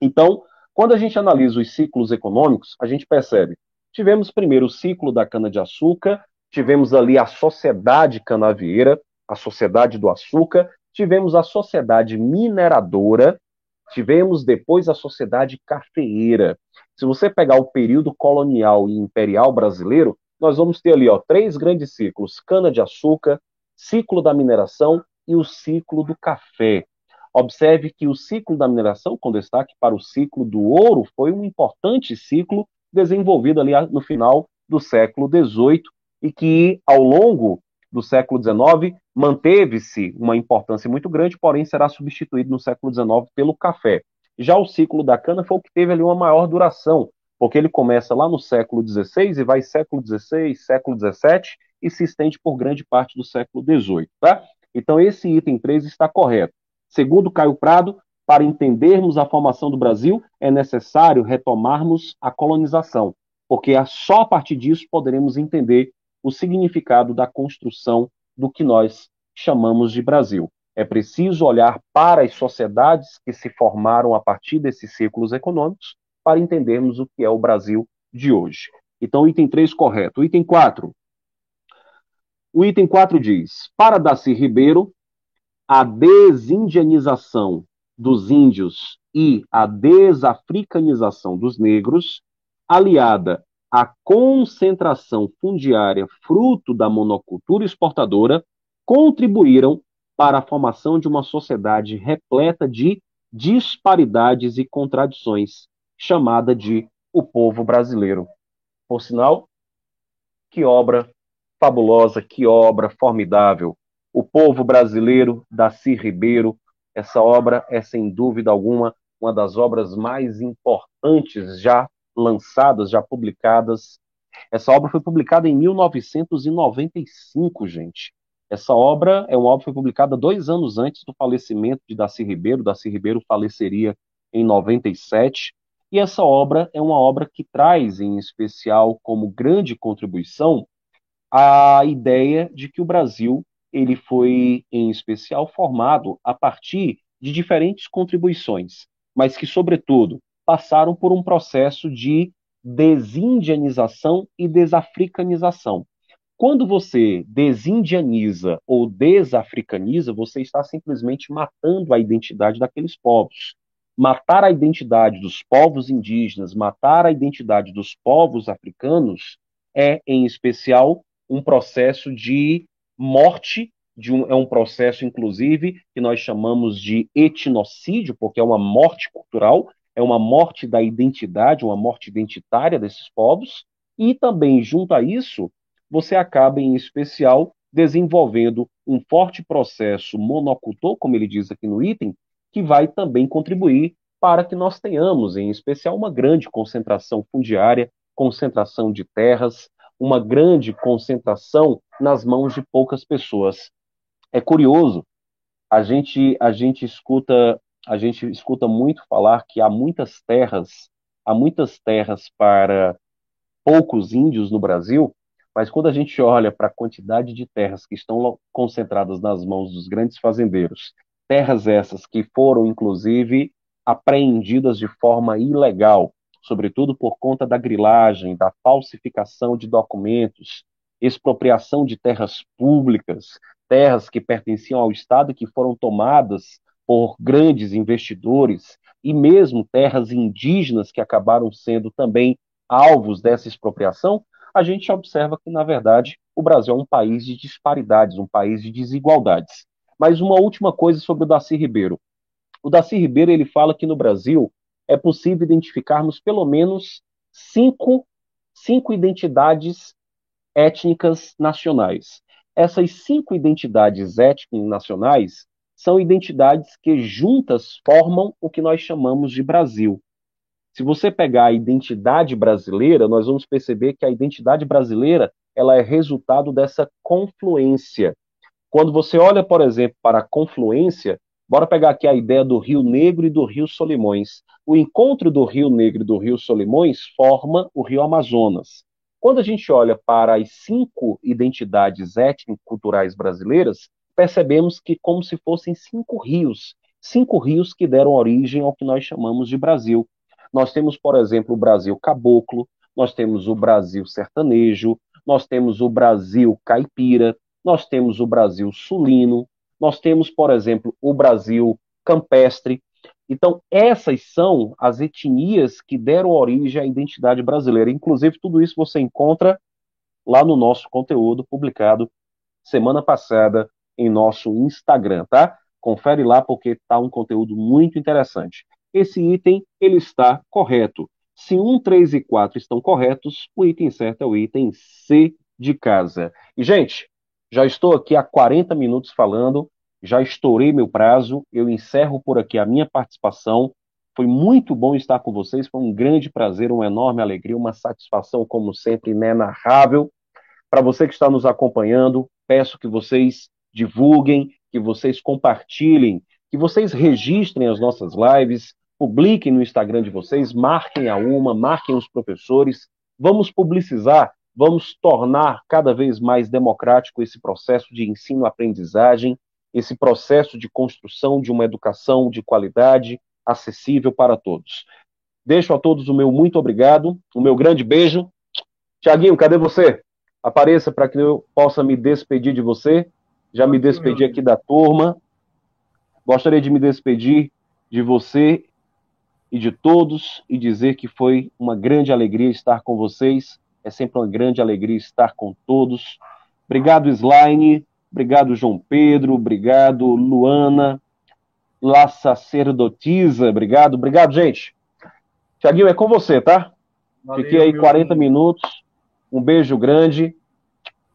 Então, quando a gente analisa os ciclos econômicos, a gente percebe Tivemos primeiro o ciclo da cana-de-açúcar, tivemos ali a sociedade canavieira, a sociedade do açúcar, tivemos a sociedade mineradora, tivemos depois a sociedade cafeeira. Se você pegar o período colonial e imperial brasileiro, nós vamos ter ali ó, três grandes ciclos: cana-de-açúcar, ciclo da mineração e o ciclo do café. Observe que o ciclo da mineração, com destaque para o ciclo do ouro, foi um importante ciclo desenvolvido ali no final do século XVIII e que, ao longo do século XIX, manteve-se uma importância muito grande, porém será substituído no século XIX pelo café. Já o ciclo da cana foi o que teve ali uma maior duração, porque ele começa lá no século XVI e vai século XVI, século XVII e se estende por grande parte do século XVIII. Tá? Então esse item 3 está correto. Segundo Caio Prado, para entendermos a formação do Brasil, é necessário retomarmos a colonização, porque só a partir disso poderemos entender o significado da construção do que nós chamamos de Brasil. É preciso olhar para as sociedades que se formaram a partir desses ciclos econômicos para entendermos o que é o Brasil de hoje. Então, item 3 correto. Item 4. O item 4 diz: Para Daci Ribeiro, a desindianização dos índios e a desafricanização dos negros, aliada à concentração fundiária fruto da monocultura exportadora, contribuíram para a formação de uma sociedade repleta de disparidades e contradições, chamada de o povo brasileiro. Por sinal, que obra fabulosa, que obra formidável. O povo brasileiro, Daci Ribeiro, essa obra é, sem dúvida alguma, uma das obras mais importantes já lançadas, já publicadas. Essa obra foi publicada em 1995, gente. Essa obra é uma obra que foi publicada dois anos antes do falecimento de Darcy Ribeiro. Darcy Ribeiro faleceria em 97. E essa obra é uma obra que traz, em especial, como grande contribuição, a ideia de que o Brasil ele foi, em especial, formado a partir de diferentes contribuições, mas que, sobretudo, passaram por um processo de desindianização e desafricanização. Quando você desindianiza ou desafricaniza, você está simplesmente matando a identidade daqueles povos. Matar a identidade dos povos indígenas, matar a identidade dos povos africanos é, em especial, um processo de morte um, é um processo, inclusive, que nós chamamos de etnocídio, porque é uma morte cultural, é uma morte da identidade, uma morte identitária desses povos, e também, junto a isso, você acaba, em especial, desenvolvendo um forte processo monocultor, como ele diz aqui no item, que vai também contribuir para que nós tenhamos, em especial, uma grande concentração fundiária, concentração de terras, uma grande concentração nas mãos de poucas pessoas. É curioso, a gente a gente escuta a gente escuta muito falar que há muitas terras, há muitas terras para poucos índios no Brasil, mas quando a gente olha para a quantidade de terras que estão concentradas nas mãos dos grandes fazendeiros, terras essas que foram inclusive apreendidas de forma ilegal, sobretudo por conta da grilagem, da falsificação de documentos, expropriação de terras públicas, terras que pertenciam ao Estado que foram tomadas por grandes investidores e mesmo terras indígenas que acabaram sendo também alvos dessa expropriação, a gente observa que, na verdade, o Brasil é um país de disparidades, um país de desigualdades. Mas uma última coisa sobre o Daci Ribeiro. O Daci Ribeiro ele fala que no Brasil é possível identificarmos pelo menos cinco, cinco identidades étnicas nacionais. Essas cinco identidades étnicas nacionais são identidades que juntas formam o que nós chamamos de Brasil. Se você pegar a identidade brasileira, nós vamos perceber que a identidade brasileira ela é resultado dessa confluência. Quando você olha, por exemplo, para a confluência, bora pegar aqui a ideia do Rio Negro e do Rio Solimões. O encontro do Rio Negro e do Rio Solimões forma o Rio Amazonas. Quando a gente olha para as cinco identidades étnico-culturais brasileiras, percebemos que como se fossem cinco rios, cinco rios que deram origem ao que nós chamamos de Brasil. Nós temos, por exemplo, o Brasil caboclo, nós temos o Brasil sertanejo, nós temos o Brasil caipira, nós temos o Brasil sulino, nós temos, por exemplo, o Brasil campestre. Então, essas são as etnias que deram origem à identidade brasileira. Inclusive, tudo isso você encontra lá no nosso conteúdo publicado semana passada em nosso Instagram, tá? Confere lá porque está um conteúdo muito interessante esse item ele está correto. Se 1, 3 e 4 estão corretos, o item certo é o item C de casa. E, gente, já estou aqui há 40 minutos falando, já estourei meu prazo, eu encerro por aqui a minha participação. Foi muito bom estar com vocês, foi um grande prazer, uma enorme alegria, uma satisfação, como sempre, inenarrável. Para você que está nos acompanhando, peço que vocês divulguem, que vocês compartilhem, que vocês registrem as nossas lives, publiquem no Instagram de vocês, marquem a uma, marquem os professores, vamos publicizar, vamos tornar cada vez mais democrático esse processo de ensino-aprendizagem, esse processo de construção de uma educação de qualidade, acessível para todos. Deixo a todos o meu muito obrigado, o meu grande beijo. Tiaguinho, cadê você? Apareça para que eu possa me despedir de você. Já me despedi aqui da turma. Gostaria de me despedir de você e de todos e dizer que foi uma grande alegria estar com vocês. É sempre uma grande alegria estar com todos. Obrigado, Slaine. Obrigado, João Pedro. Obrigado, Luana. La Sacerdotisa. Obrigado. Obrigado, gente. Tiaguinho, é com você, tá? Valeu, Fiquei aí 40 minutos. Um beijo grande.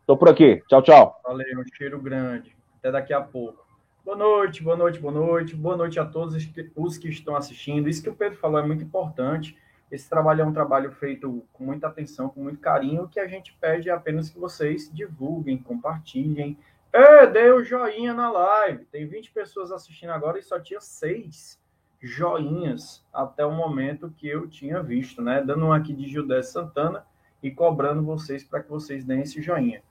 Tô por aqui. Tchau, tchau. Valeu, um cheiro grande. Até daqui a pouco. Boa noite, boa noite, boa noite. Boa noite a todos os que estão assistindo. Isso que o Pedro falou é muito importante. Esse trabalho é um trabalho feito com muita atenção, com muito carinho. Que a gente pede apenas que vocês divulguem, compartilhem. É, dê o joinha na live. Tem 20 pessoas assistindo agora e só tinha seis joinhas até o momento que eu tinha visto, né? Dando um aqui de Judé Santana e cobrando vocês para que vocês deem esse joinha.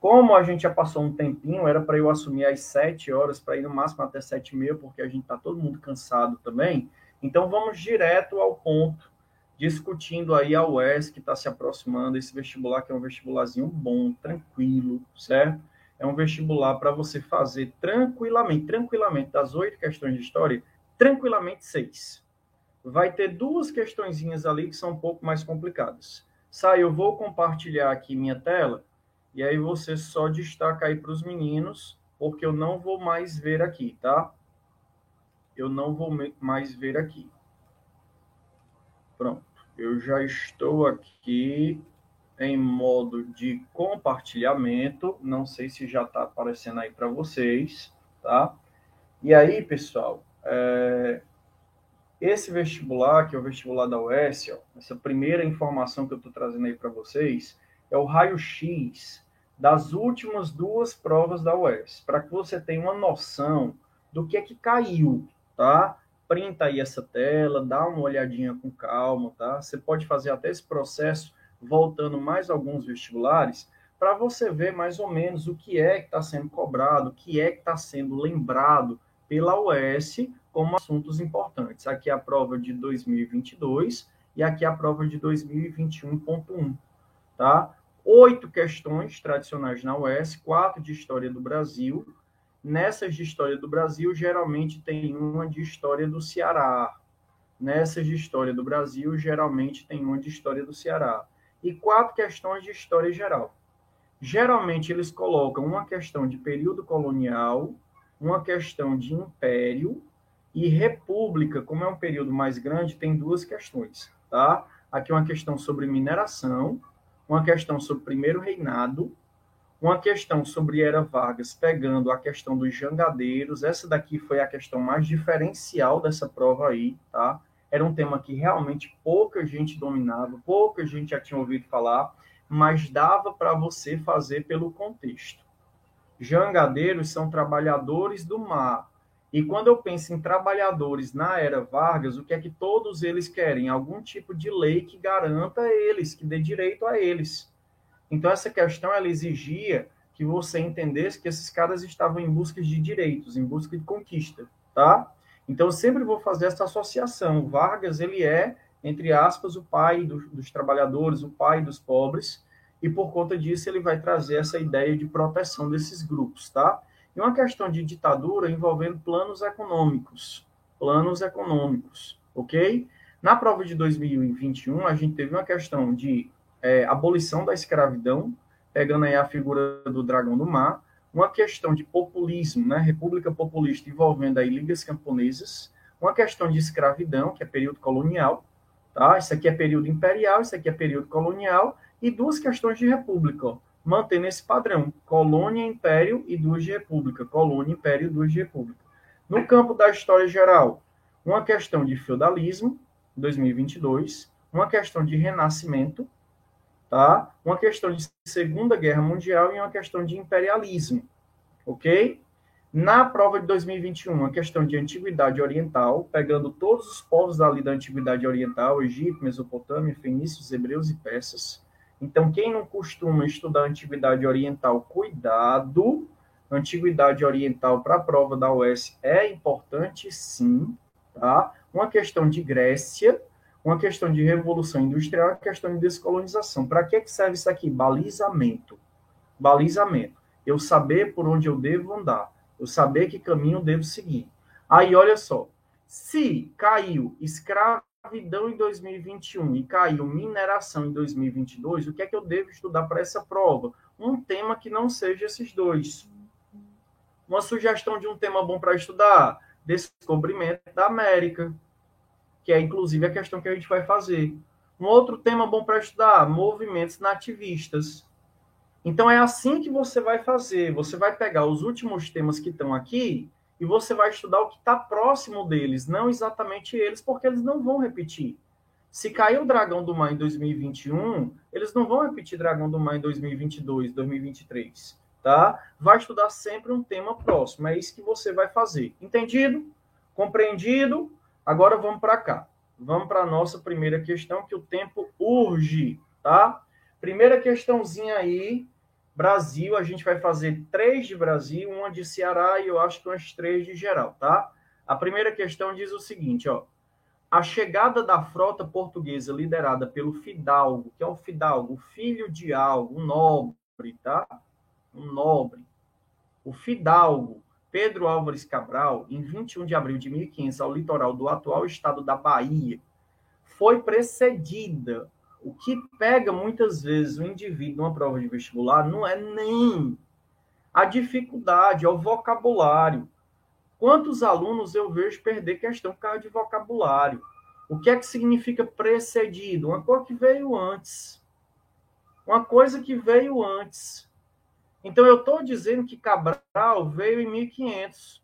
Como a gente já passou um tempinho, era para eu assumir às 7 horas, para ir no máximo até 7 e meia, porque a gente está todo mundo cansado também. Então vamos direto ao ponto, discutindo aí a UES que está se aproximando, esse vestibular que é um vestibularzinho bom, tranquilo, certo? É um vestibular para você fazer tranquilamente, tranquilamente, das oito questões de história, tranquilamente seis. Vai ter duas questõezinhas ali que são um pouco mais complicadas. Sai, eu vou compartilhar aqui minha tela e aí você só destaca aí para os meninos, porque eu não vou mais ver aqui, tá? Eu não vou mais ver aqui. Pronto. Eu já estou aqui em modo de compartilhamento. Não sei se já está aparecendo aí para vocês, tá? E aí, pessoal, é... esse vestibular, que é o vestibular da UES, ó, essa primeira informação que eu estou trazendo aí para vocês, é o raio-x das últimas duas provas da UES, para que você tenha uma noção do que é que caiu, tá? Printa aí essa tela, dá uma olhadinha com calma, tá? Você pode fazer até esse processo voltando mais alguns vestibulares para você ver mais ou menos o que é que está sendo cobrado, o que é que está sendo lembrado pela UES como assuntos importantes. Aqui é a prova de 2022 e aqui é a prova de 2021.1, tá? oito questões tradicionais na UES, quatro de história do Brasil. Nessas de história do Brasil, geralmente tem uma de história do Ceará. Nessas de história do Brasil, geralmente tem uma de história do Ceará. E quatro questões de história geral. Geralmente eles colocam uma questão de período colonial, uma questão de império e república, como é um período mais grande, tem duas questões, tá? Aqui uma questão sobre mineração uma questão sobre primeiro reinado, uma questão sobre Era Vargas, pegando a questão dos jangadeiros. Essa daqui foi a questão mais diferencial dessa prova aí, tá? era um tema que realmente pouca gente dominava, pouca gente já tinha ouvido falar, mas dava para você fazer pelo contexto. Jangadeiros são trabalhadores do mar. E quando eu penso em trabalhadores na era Vargas, o que é que todos eles querem? Algum tipo de lei que garanta eles, que dê direito a eles. Então, essa questão ela exigia que você entendesse que esses caras estavam em busca de direitos, em busca de conquista, tá? Então, eu sempre vou fazer essa associação. Vargas, ele é, entre aspas, o pai do, dos trabalhadores, o pai dos pobres, e por conta disso ele vai trazer essa ideia de proteção desses grupos, tá? E uma questão de ditadura envolvendo planos econômicos, planos econômicos, ok? Na prova de 2021, a gente teve uma questão de é, abolição da escravidão, pegando aí a figura do dragão do mar, uma questão de populismo, né, república populista envolvendo aí ligas camponesas, uma questão de escravidão, que é período colonial, tá? Isso aqui é período imperial, isso aqui é período colonial, e duas questões de república, ó, mantendo esse padrão, colônia, império e duas de república, colônia, império e duas de república. No campo da história geral, uma questão de feudalismo, 2022, uma questão de renascimento, tá? Uma questão de Segunda Guerra Mundial e uma questão de imperialismo, ok? Na prova de 2021, uma questão de antiguidade oriental, pegando todos os povos ali da antiguidade oriental, Egito, Mesopotâmia, fenícios, hebreus e persas. Então, quem não costuma estudar antiguidade oriental, cuidado. Antiguidade oriental para a prova da UES é importante, sim, tá? Uma questão de Grécia, uma questão de revolução industrial, uma questão de descolonização. Para que, que serve isso aqui? Balizamento. Balizamento. Eu saber por onde eu devo andar. Eu saber que caminho eu devo seguir. Aí, olha só. Se caiu escravidão em 2021 e caiu mineração em 2022, o que é que eu devo estudar para essa prova? Um tema que não seja esses dois. Uma sugestão de um tema bom para estudar: descobrimento da América que é inclusive a questão que a gente vai fazer. Um outro tema bom para estudar, movimentos nativistas. Então é assim que você vai fazer. Você vai pegar os últimos temas que estão aqui e você vai estudar o que está próximo deles, não exatamente eles, porque eles não vão repetir. Se caiu o Dragão do Mar em 2021, eles não vão repetir Dragão do Mar em 2022, 2023, tá? Vai estudar sempre um tema próximo. É isso que você vai fazer. Entendido? Compreendido? Agora vamos para cá. Vamos para a nossa primeira questão, que o tempo urge, tá? Primeira questãozinha aí, Brasil, a gente vai fazer três de Brasil, uma de Ceará e eu acho que umas três de geral, tá? A primeira questão diz o seguinte, ó. A chegada da frota portuguesa liderada pelo Fidalgo, que é um Fidalgo, filho de algo, um nobre, tá? Um nobre. O Fidalgo Pedro Álvares Cabral, em 21 de abril de 1500, ao litoral do atual estado da Bahia, foi precedida. O que pega muitas vezes o indivíduo numa prova de vestibular não é nem a dificuldade, é o vocabulário. Quantos alunos eu vejo perder questão por causa de vocabulário? O que é que significa precedido? Uma coisa que veio antes. Uma coisa que veio antes. Então, eu estou dizendo que Cabral veio em 1500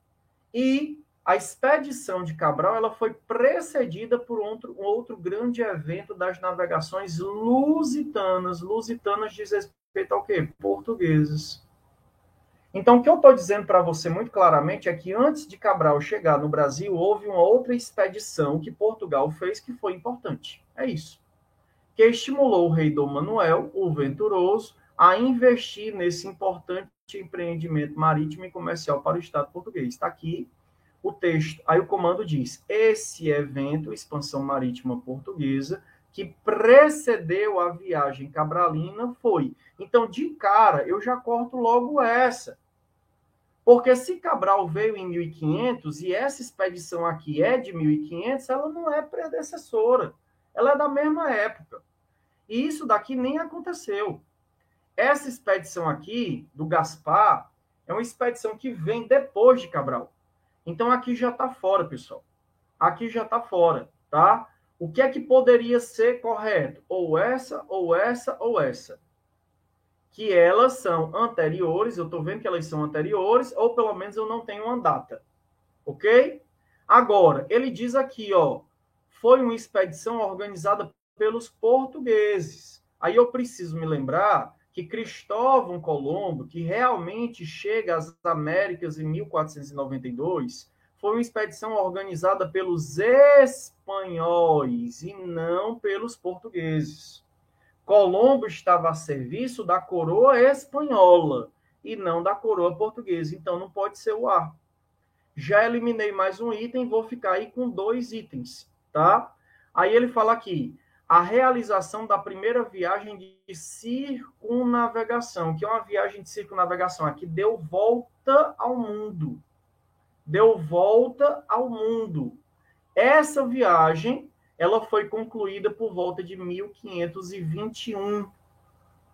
e a expedição de Cabral ela foi precedida por outro, um outro grande evento das navegações lusitanas. Lusitanas diz respeito ao quê? Portugueses. Então, o que eu estou dizendo para você muito claramente é que antes de Cabral chegar no Brasil, houve uma outra expedição que Portugal fez que foi importante. É isso. Que estimulou o rei Dom Manuel, o Venturoso, a investir nesse importante empreendimento marítimo e comercial para o Estado português. Está aqui o texto. Aí o comando diz: esse evento, expansão marítima portuguesa, que precedeu a viagem cabralina, foi. Então, de cara, eu já corto logo essa. Porque se Cabral veio em 1500 e essa expedição aqui é de 1500, ela não é predecessora. Ela é da mesma época. E isso daqui nem aconteceu. Essa expedição aqui, do Gaspar, é uma expedição que vem depois de Cabral. Então aqui já está fora, pessoal. Aqui já está fora, tá? O que é que poderia ser correto? Ou essa, ou essa, ou essa. Que elas são anteriores, eu estou vendo que elas são anteriores, ou pelo menos eu não tenho uma data. Ok? Agora, ele diz aqui, ó, foi uma expedição organizada pelos portugueses. Aí eu preciso me lembrar que Cristóvão Colombo, que realmente chega às Américas em 1492, foi uma expedição organizada pelos espanhóis e não pelos portugueses. Colombo estava a serviço da coroa espanhola e não da coroa portuguesa, então não pode ser o A. Já eliminei mais um item, vou ficar aí com dois itens, tá? Aí ele fala aqui, a realização da primeira viagem de circunnavegação, que é uma viagem de circunnavegação aqui, deu volta ao mundo. Deu volta ao mundo. Essa viagem, ela foi concluída por volta de 1521.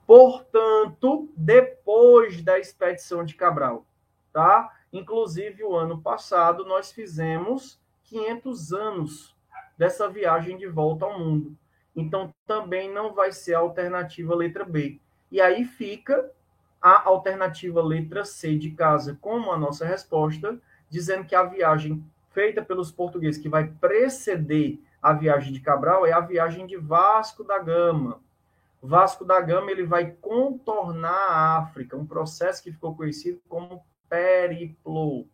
Portanto, depois da expedição de Cabral, tá? Inclusive, o ano passado, nós fizemos 500 anos dessa viagem de volta ao mundo. Então, também não vai ser a alternativa letra B. E aí fica a alternativa letra C de casa como a nossa resposta, dizendo que a viagem feita pelos portugueses que vai preceder a viagem de Cabral é a viagem de Vasco da Gama. Vasco da Gama ele vai contornar a África, um processo que ficou conhecido como periplo.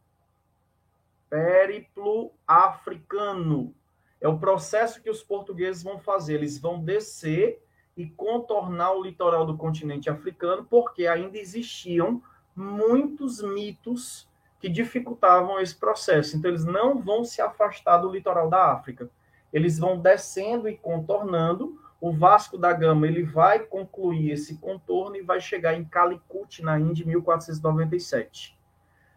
Periplo africano. É o processo que os portugueses vão fazer. Eles vão descer e contornar o litoral do continente africano, porque ainda existiam muitos mitos que dificultavam esse processo. Então, eles não vão se afastar do litoral da África. Eles vão descendo e contornando. O Vasco da Gama ele vai concluir esse contorno e vai chegar em Calicut, na Índia, em 1497.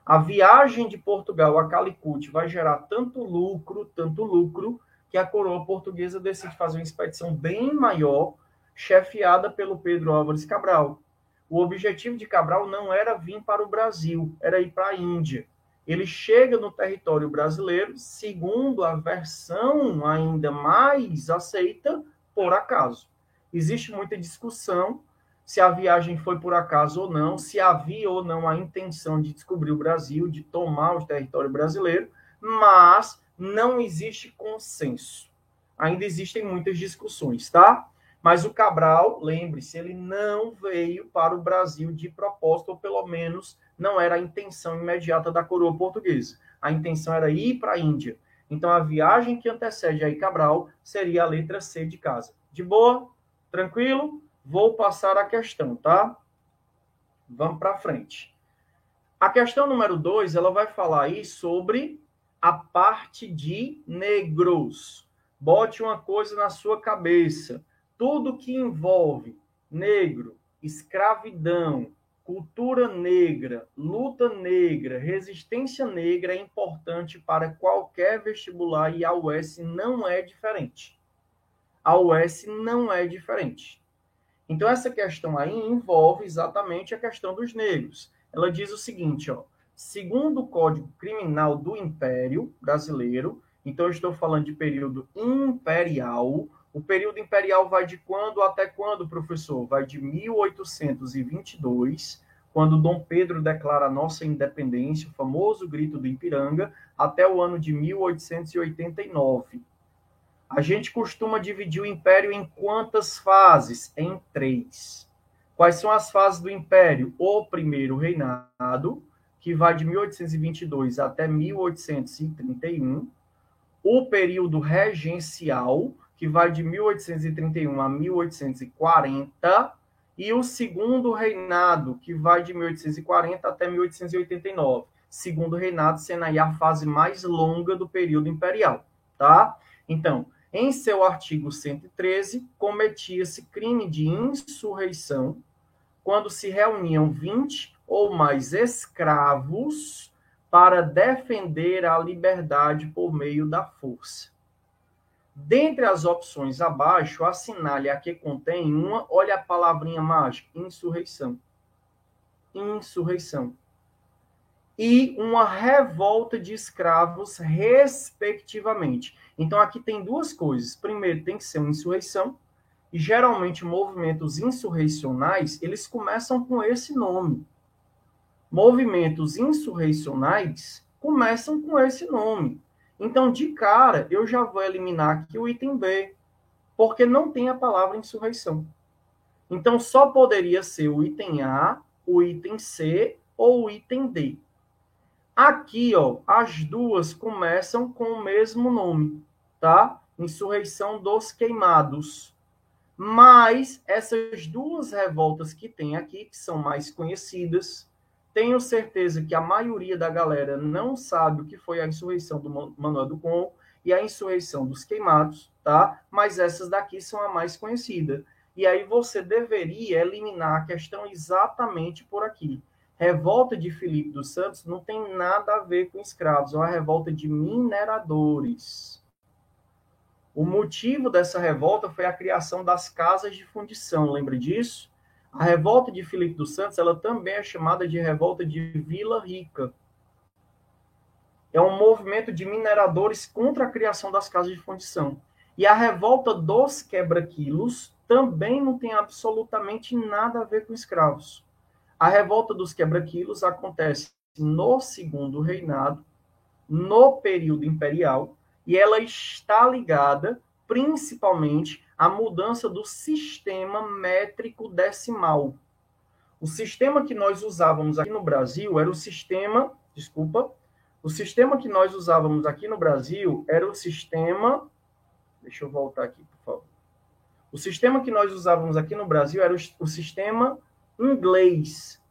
A viagem de Portugal a Calicut vai gerar tanto lucro, tanto lucro, que a coroa portuguesa decide fazer uma expedição bem maior, chefiada pelo Pedro Álvares Cabral. O objetivo de Cabral não era vir para o Brasil, era ir para a Índia. Ele chega no território brasileiro, segundo a versão ainda mais aceita, por acaso. Existe muita discussão se a viagem foi por acaso ou não, se havia ou não a intenção de descobrir o Brasil, de tomar o território brasileiro, mas não existe consenso. Ainda existem muitas discussões, tá? Mas o Cabral, lembre-se, ele não veio para o Brasil de propósito, ou pelo menos não era a intenção imediata da coroa portuguesa. A intenção era ir para a Índia. Então a viagem que antecede aí Cabral seria a letra C de casa. De boa? Tranquilo? Vou passar a questão, tá? Vamos para frente. A questão número 2, ela vai falar aí sobre a parte de negros. Bote uma coisa na sua cabeça. Tudo que envolve negro, escravidão, cultura negra, luta negra, resistência negra é importante para qualquer vestibular e a UES não é diferente. A UES não é diferente. Então, essa questão aí envolve exatamente a questão dos negros. Ela diz o seguinte, ó segundo o Código Criminal do Império Brasileiro, então estou falando de período imperial. O período imperial vai de quando até quando, professor? Vai de 1822, quando Dom Pedro declara a nossa independência, o famoso grito do Ipiranga, até o ano de 1889. A gente costuma dividir o império em quantas fases? Em três. Quais são as fases do império? O primeiro reinado, que vai de 1822 até 1831, o período regencial, que vai de 1831 a 1840, e o segundo reinado, que vai de 1840 até 1889. Segundo reinado sendo aí a fase mais longa do período imperial, tá? Então, em seu artigo 113, cometia-se crime de insurreição quando se reuniam 20 ou mais escravos para defender a liberdade por meio da força. Dentre as opções abaixo, assinale a que contém uma, olha a palavrinha mágica, insurreição. Insurreição. E uma revolta de escravos, respectivamente. Então, aqui tem duas coisas. Primeiro, tem que ser uma insurreição. E, geralmente, movimentos insurreicionais, eles começam com esse nome movimentos insurreicionais começam com esse nome. Então, de cara, eu já vou eliminar aqui o item B, porque não tem a palavra insurreição. Então, só poderia ser o item A, o item C ou o item D. Aqui, ó, as duas começam com o mesmo nome, tá? Insurreição dos Queimados. Mas essas duas revoltas que tem aqui, que são mais conhecidas, tenho certeza que a maioria da galera não sabe o que foi a insurreição do Manuel do Congo e a insurreição dos Queimados, tá? Mas essas daqui são a mais conhecida. E aí você deveria eliminar a questão exatamente por aqui. Revolta de Filipe dos Santos não tem nada a ver com escravos, é uma revolta de mineradores. O motivo dessa revolta foi a criação das casas de fundição, lembra disso? A revolta de Filipe dos Santos, ela também é chamada de revolta de Vila Rica. É um movimento de mineradores contra a criação das casas de fundição. E a revolta dos quebra-quilos também não tem absolutamente nada a ver com escravos. A revolta dos quebra-quilos acontece no segundo reinado, no período imperial, e ela está ligada principalmente à mudança do sistema métrico decimal. O sistema que nós usávamos aqui no Brasil era o sistema, desculpa, o sistema que nós usávamos aqui no Brasil era o sistema, deixa eu voltar aqui, por favor. O sistema que nós usávamos aqui no Brasil era o, o sistema inglês.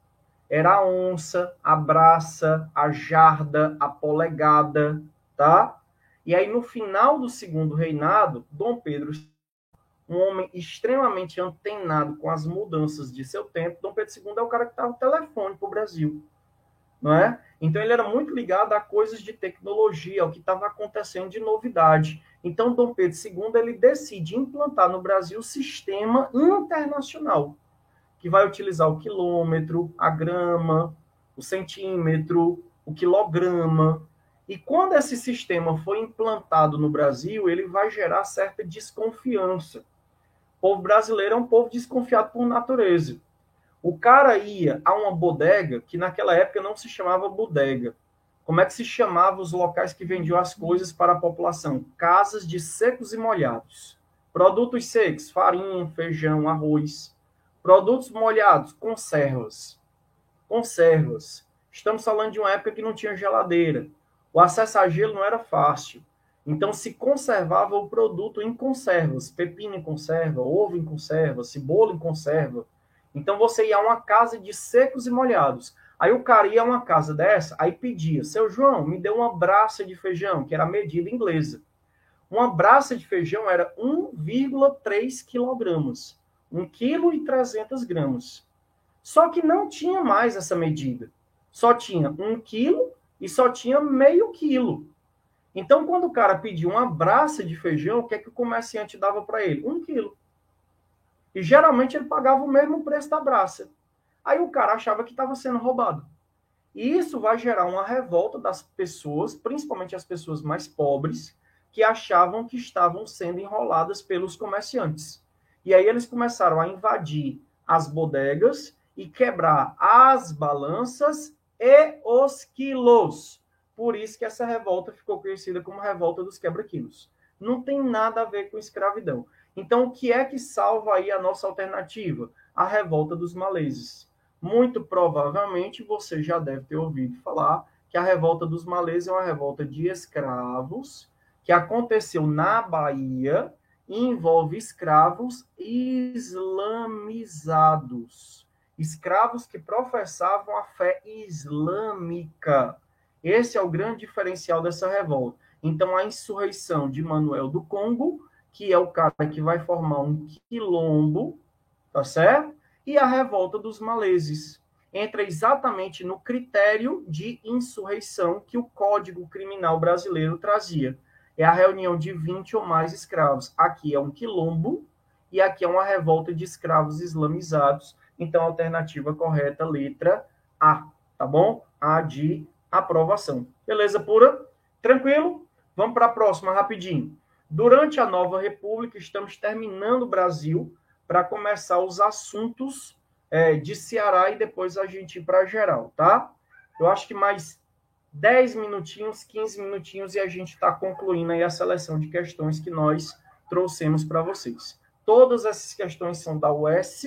Era a onça, a braça, a jarda, a polegada, tá? E aí, no final do segundo reinado, Dom Pedro, um homem extremamente antenado com as mudanças de seu tempo, Dom Pedro II é o cara que estava o telefone para o Brasil, não é? Então, ele era muito ligado a coisas de tecnologia, ao que estava acontecendo de novidade. Então, Dom Pedro II ele decide implantar no Brasil o sistema internacional, que vai utilizar o quilômetro, a grama, o centímetro, o quilograma. E quando esse sistema foi implantado no Brasil, ele vai gerar certa desconfiança. Povo brasileiro é um povo desconfiado por natureza. O cara ia a uma bodega, que naquela época não se chamava bodega. Como é que se chamava os locais que vendiam as coisas para a população? Casas de secos e molhados. Produtos secos, farinha, feijão, arroz. Produtos molhados, conservas. Conservas. Estamos falando de uma época que não tinha geladeira. O acesso a gelo não era fácil. Então se conservava o produto em conservas, pepino em conserva, ovo em conserva, cebola em conserva. Então você ia a uma casa de secos e molhados. Aí o cara ia a uma casa dessa, aí pedia, seu João, me dê uma braça de feijão, que era a medida inglesa. Uma braça de feijão era 1,3 quilogramas. 1 quilo e 300 gramas. Só que não tinha mais essa medida. Só tinha 1 quilo e só tinha meio quilo. Então, quando o cara pediu uma braça de feijão, o que é que o comerciante dava para ele? Um quilo. E geralmente ele pagava o mesmo preço da braça. Aí o cara achava que estava sendo roubado. E isso vai gerar uma revolta das pessoas, principalmente as pessoas mais pobres, que achavam que estavam sendo enroladas pelos comerciantes. E aí eles começaram a invadir as bodegas e quebrar as balanças e os quilos. Por isso que essa revolta ficou conhecida como revolta dos quebra-quilos. Não tem nada a ver com escravidão. Então, o que é que salva aí a nossa alternativa? A revolta dos maleses. Muito provavelmente você já deve ter ouvido falar que a revolta dos maleses é uma revolta de escravos que aconteceu na Bahia envolve escravos islamizados, escravos que professavam a fé islâmica. Esse é o grande diferencial dessa revolta. Então, a insurreição de Manuel do Congo, que é o cara que vai formar um quilombo, tá certo? E a revolta dos maleses. Entra exatamente no critério de insurreição que o Código Criminal Brasileiro trazia é a reunião de 20 ou mais escravos. Aqui é um quilombo e aqui é uma revolta de escravos islamizados. Então, alternativa correta, letra A, tá bom? A de aprovação. Beleza pura? Tranquilo? Vamos para a próxima rapidinho. Durante a nova república, estamos terminando o Brasil para começar os assuntos é, de Ceará e depois a gente ir para geral, tá? Eu acho que mais 10 minutinhos, 15 minutinhos e a gente está concluindo aí a seleção de questões que nós trouxemos para vocês. Todas essas questões são da UES,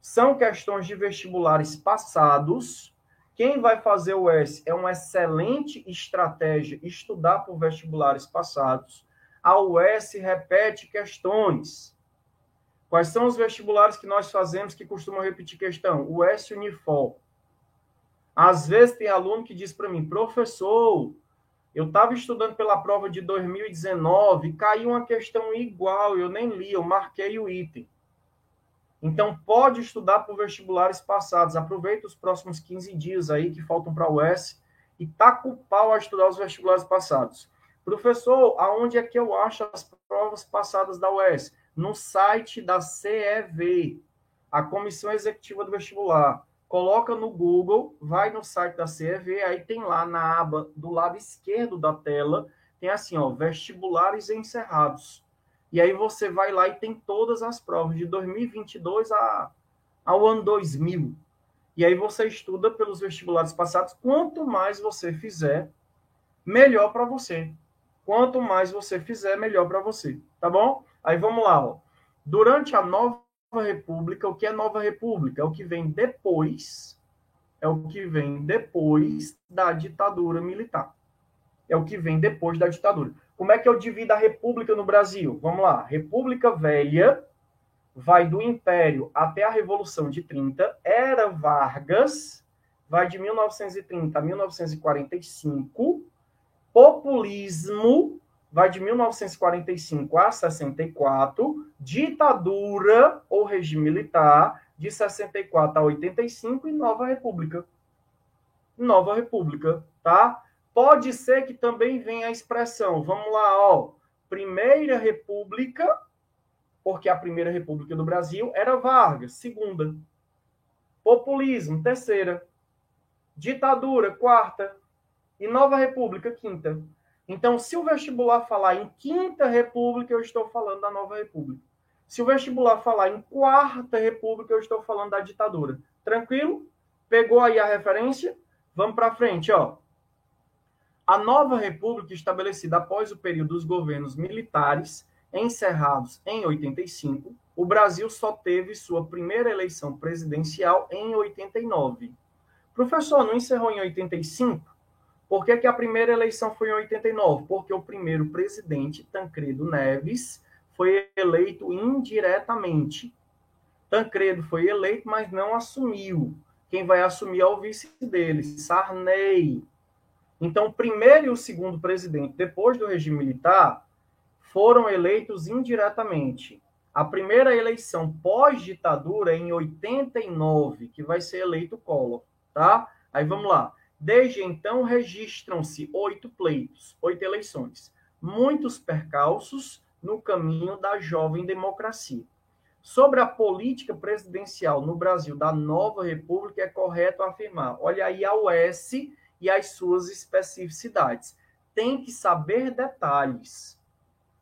são questões de vestibulares passados. Quem vai fazer o UES é uma excelente estratégia estudar por vestibulares passados. A UES repete questões. Quais são os vestibulares que nós fazemos que costumam repetir questão? O S Unifor. Às vezes tem aluno que diz para mim, professor, eu estava estudando pela prova de 2019, caiu uma questão igual, eu nem li, eu marquei o item. Então, pode estudar por vestibulares passados. Aproveita os próximos 15 dias aí que faltam para o S e taca o pau a estudar os vestibulares passados. Professor, aonde é que eu acho as provas passadas da UES? No site da CEV, a Comissão Executiva do Vestibular coloca no Google, vai no site da CEV, aí tem lá na aba do lado esquerdo da tela, tem assim, ó, vestibulares encerrados. E aí você vai lá e tem todas as provas de 2022 a, ao ano 2000. E aí você estuda pelos vestibulares passados. Quanto mais você fizer, melhor para você. Quanto mais você fizer, melhor para você. Tá bom? Aí vamos lá, ó. Durante a nova República, o que é Nova República? É o que vem depois, é o que vem depois da ditadura militar. É o que vem depois da ditadura. Como é que eu divido a República no Brasil? Vamos lá. República Velha vai do Império até a Revolução de 30. Era Vargas vai de 1930 a 1945. Populismo vai de 1945 a 64, ditadura ou regime militar de 64 a 85 e Nova República. Nova República, tá? Pode ser que também venha a expressão, vamos lá, ó, Primeira República, porque a Primeira República do Brasil era Vargas, segunda. Populismo, terceira. Ditadura, quarta. E Nova República, quinta. Então, se o vestibular falar em Quinta República, eu estou falando da Nova República. Se o vestibular falar em Quarta República, eu estou falando da ditadura. Tranquilo? Pegou aí a referência? Vamos para frente, ó. A nova república estabelecida após o período dos governos militares encerrados em 85, o Brasil só teve sua primeira eleição presidencial em 89. Professor, não encerrou em 85? Por que, que a primeira eleição foi em 89? Porque o primeiro presidente, Tancredo Neves, foi eleito indiretamente. Tancredo foi eleito, mas não assumiu. Quem vai assumir é o vice dele, Sarney. Então, o primeiro e o segundo presidente, depois do regime militar, foram eleitos indiretamente. A primeira eleição pós-ditadura é em 89, que vai ser eleito Collor, tá? Aí vamos lá. Desde então, registram-se oito pleitos, oito eleições, muitos percalços no caminho da jovem democracia. Sobre a política presidencial no Brasil da nova república, é correto afirmar: olha aí a UES e as suas especificidades. Tem que saber detalhes.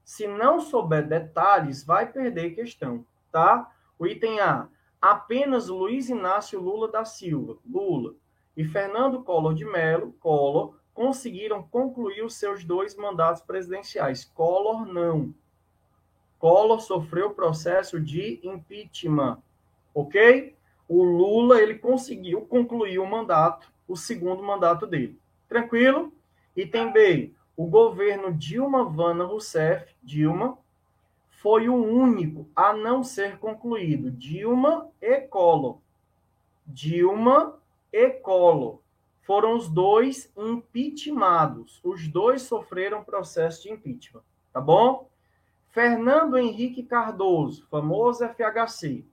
Se não souber detalhes, vai perder questão, tá? O item A. Apenas Luiz Inácio Lula da Silva, Lula, e Fernando Collor de Mello, Collor, conseguiram concluir os seus dois mandatos presidenciais. Collor não. Collor sofreu processo de impeachment, ok? O Lula ele conseguiu concluir o mandato, o segundo mandato dele. Tranquilo? Item B. O governo Dilma Vana Rousseff, Dilma, foi o único a não ser concluído. Dilma e Collor. Dilma e Collor foram os dois impeachmentados. Os dois sofreram processo de impeachment, tá bom? Fernando Henrique Cardoso, famoso FHC.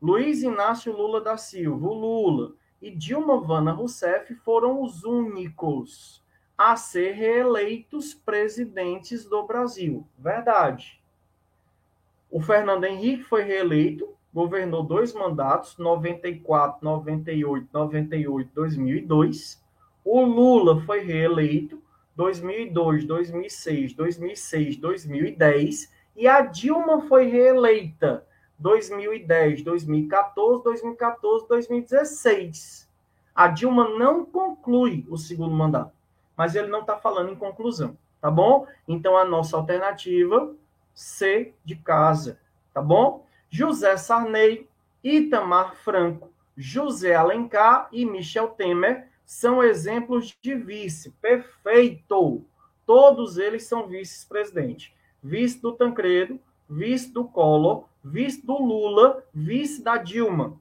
Luiz Inácio Lula da Silva, o Lula, e Dilma Vana Rousseff foram os únicos a ser reeleitos presidentes do Brasil. Verdade. O Fernando Henrique foi reeleito, governou dois mandatos, 94, 98, 98, 2002. O Lula foi reeleito 2002, 2006, 2006, 2010 e a Dilma foi reeleita 2010, 2014, 2014, 2016. A Dilma não conclui o segundo mandato, mas ele não está falando em conclusão, tá bom? Então a nossa alternativa C de casa, tá bom? José Sarney, Itamar Franco, José Alencar e Michel Temer são exemplos de vice. Perfeito! Todos eles são vice-presidente. Vice do Tancredo, vice do Collor, vice do Lula, vice da Dilma.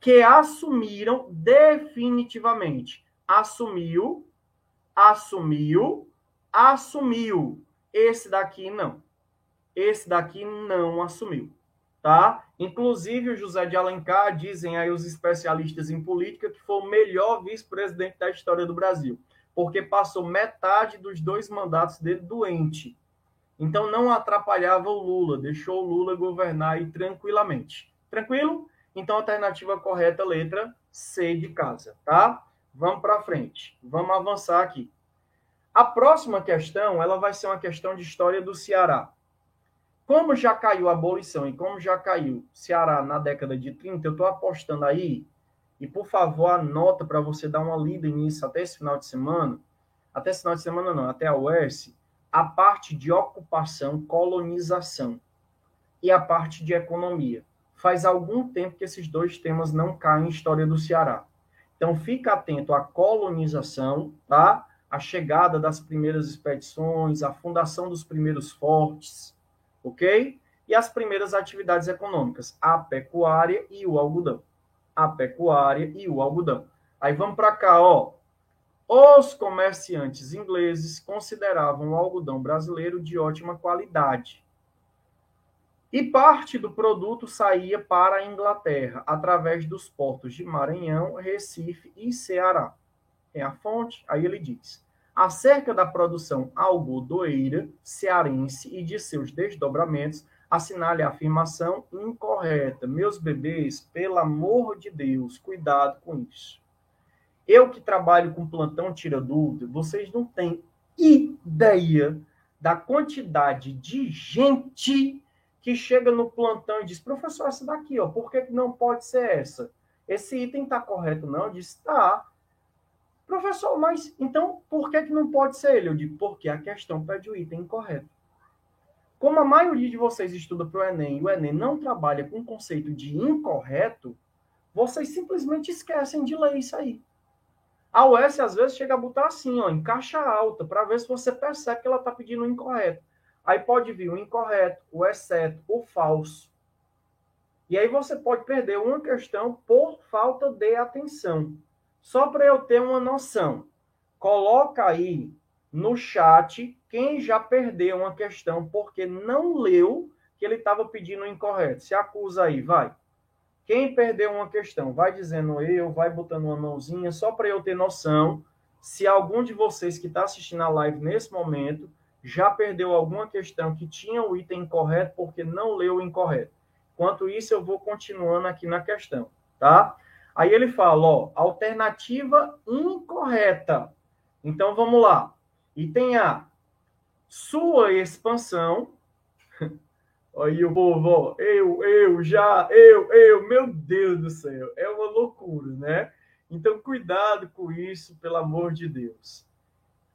Que assumiram definitivamente. Assumiu, assumiu, assumiu. Esse daqui não. Esse daqui não assumiu tá? Inclusive, o José de Alencar, dizem aí os especialistas em política, que foi o melhor vice-presidente da história do Brasil, porque passou metade dos dois mandatos dele doente. Então, não atrapalhava o Lula, deixou o Lula governar aí tranquilamente. Tranquilo? Então, alternativa correta, letra C de casa, tá? Vamos para frente. Vamos avançar aqui. A próxima questão, ela vai ser uma questão de história do Ceará. Como já caiu a abolição e como já caiu Ceará na década de 30, eu estou apostando aí, e por favor, anota para você dar uma lida nisso até esse final de semana, até esse final de semana não, até a UERS, a parte de ocupação, colonização e a parte de economia. Faz algum tempo que esses dois temas não caem em história do Ceará. Então, fica atento à colonização, tá? A chegada das primeiras expedições, a fundação dos primeiros fortes, ok? E as primeiras atividades econômicas, a pecuária e o algodão. A pecuária e o algodão. Aí vamos para cá, ó. Os comerciantes ingleses consideravam o algodão brasileiro de ótima qualidade. E parte do produto saía para a Inglaterra, através dos portos de Maranhão, Recife e Ceará. É a fonte, aí ele diz acerca da produção algodoeira cearense e de seus desdobramentos, assinale a afirmação incorreta. Meus bebês, pelo amor de Deus, cuidado com isso. Eu que trabalho com plantão tira dúvida, vocês não têm ideia da quantidade de gente que chega no plantão e diz, professor, essa daqui, ó, por que não pode ser essa? Esse item está correto, não? Eu disse, tá. Professor, mas então por que, que não pode ser ele? Eu digo, porque a questão pede o item incorreto. Como a maioria de vocês estuda para o Enem e o Enem não trabalha com o conceito de incorreto, vocês simplesmente esquecem de ler isso aí. A UES às vezes chega a botar assim, ó, em caixa alta, para ver se você percebe que ela está pedindo o incorreto. Aí pode vir o incorreto, o exceto, o falso. E aí você pode perder uma questão por falta de atenção. Só para eu ter uma noção, coloca aí no chat quem já perdeu uma questão porque não leu que ele estava pedindo incorreto. Se acusa aí, vai. Quem perdeu uma questão, vai dizendo eu, vai botando uma mãozinha, só para eu ter noção se algum de vocês que está assistindo a live nesse momento já perdeu alguma questão que tinha o item incorreto porque não leu o incorreto. Enquanto isso, eu vou continuando aqui na questão, tá? Aí ele fala, ó, alternativa incorreta. Então vamos lá. Item A. Sua expansão. Aí o povo, eu, eu, já, eu, eu, meu Deus do céu, é uma loucura, né? Então, cuidado com isso, pelo amor de Deus.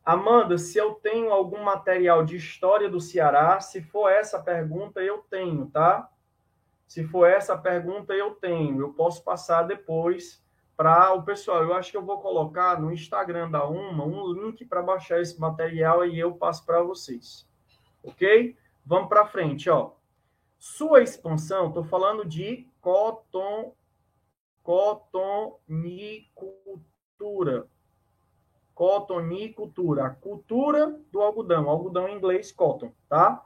Amanda, se eu tenho algum material de história do Ceará, se for essa pergunta, eu tenho, tá? Se for essa pergunta, eu tenho. Eu posso passar depois para o pessoal. Eu acho que eu vou colocar no Instagram da Uma um link para baixar esse material e eu passo para vocês. Ok? Vamos para frente, ó. Sua expansão, estou falando de coton, cotonicultura. Cotonicultura, a cultura do algodão, algodão em inglês cotton, tá?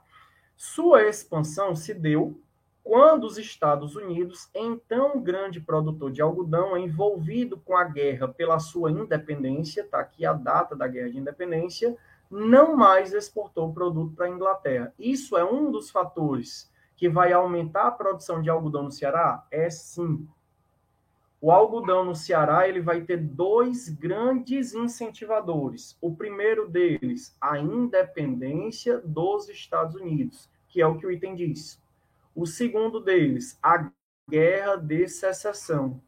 Sua expansão se deu quando os Estados Unidos, então grande produtor de algodão, envolvido com a guerra pela sua independência, está aqui a data da guerra de independência, não mais exportou o produto para a Inglaterra. Isso é um dos fatores que vai aumentar a produção de algodão no Ceará? É sim. O algodão no Ceará ele vai ter dois grandes incentivadores. O primeiro deles, a independência dos Estados Unidos, que é o que o item diz. O segundo deles, a guerra de secessão.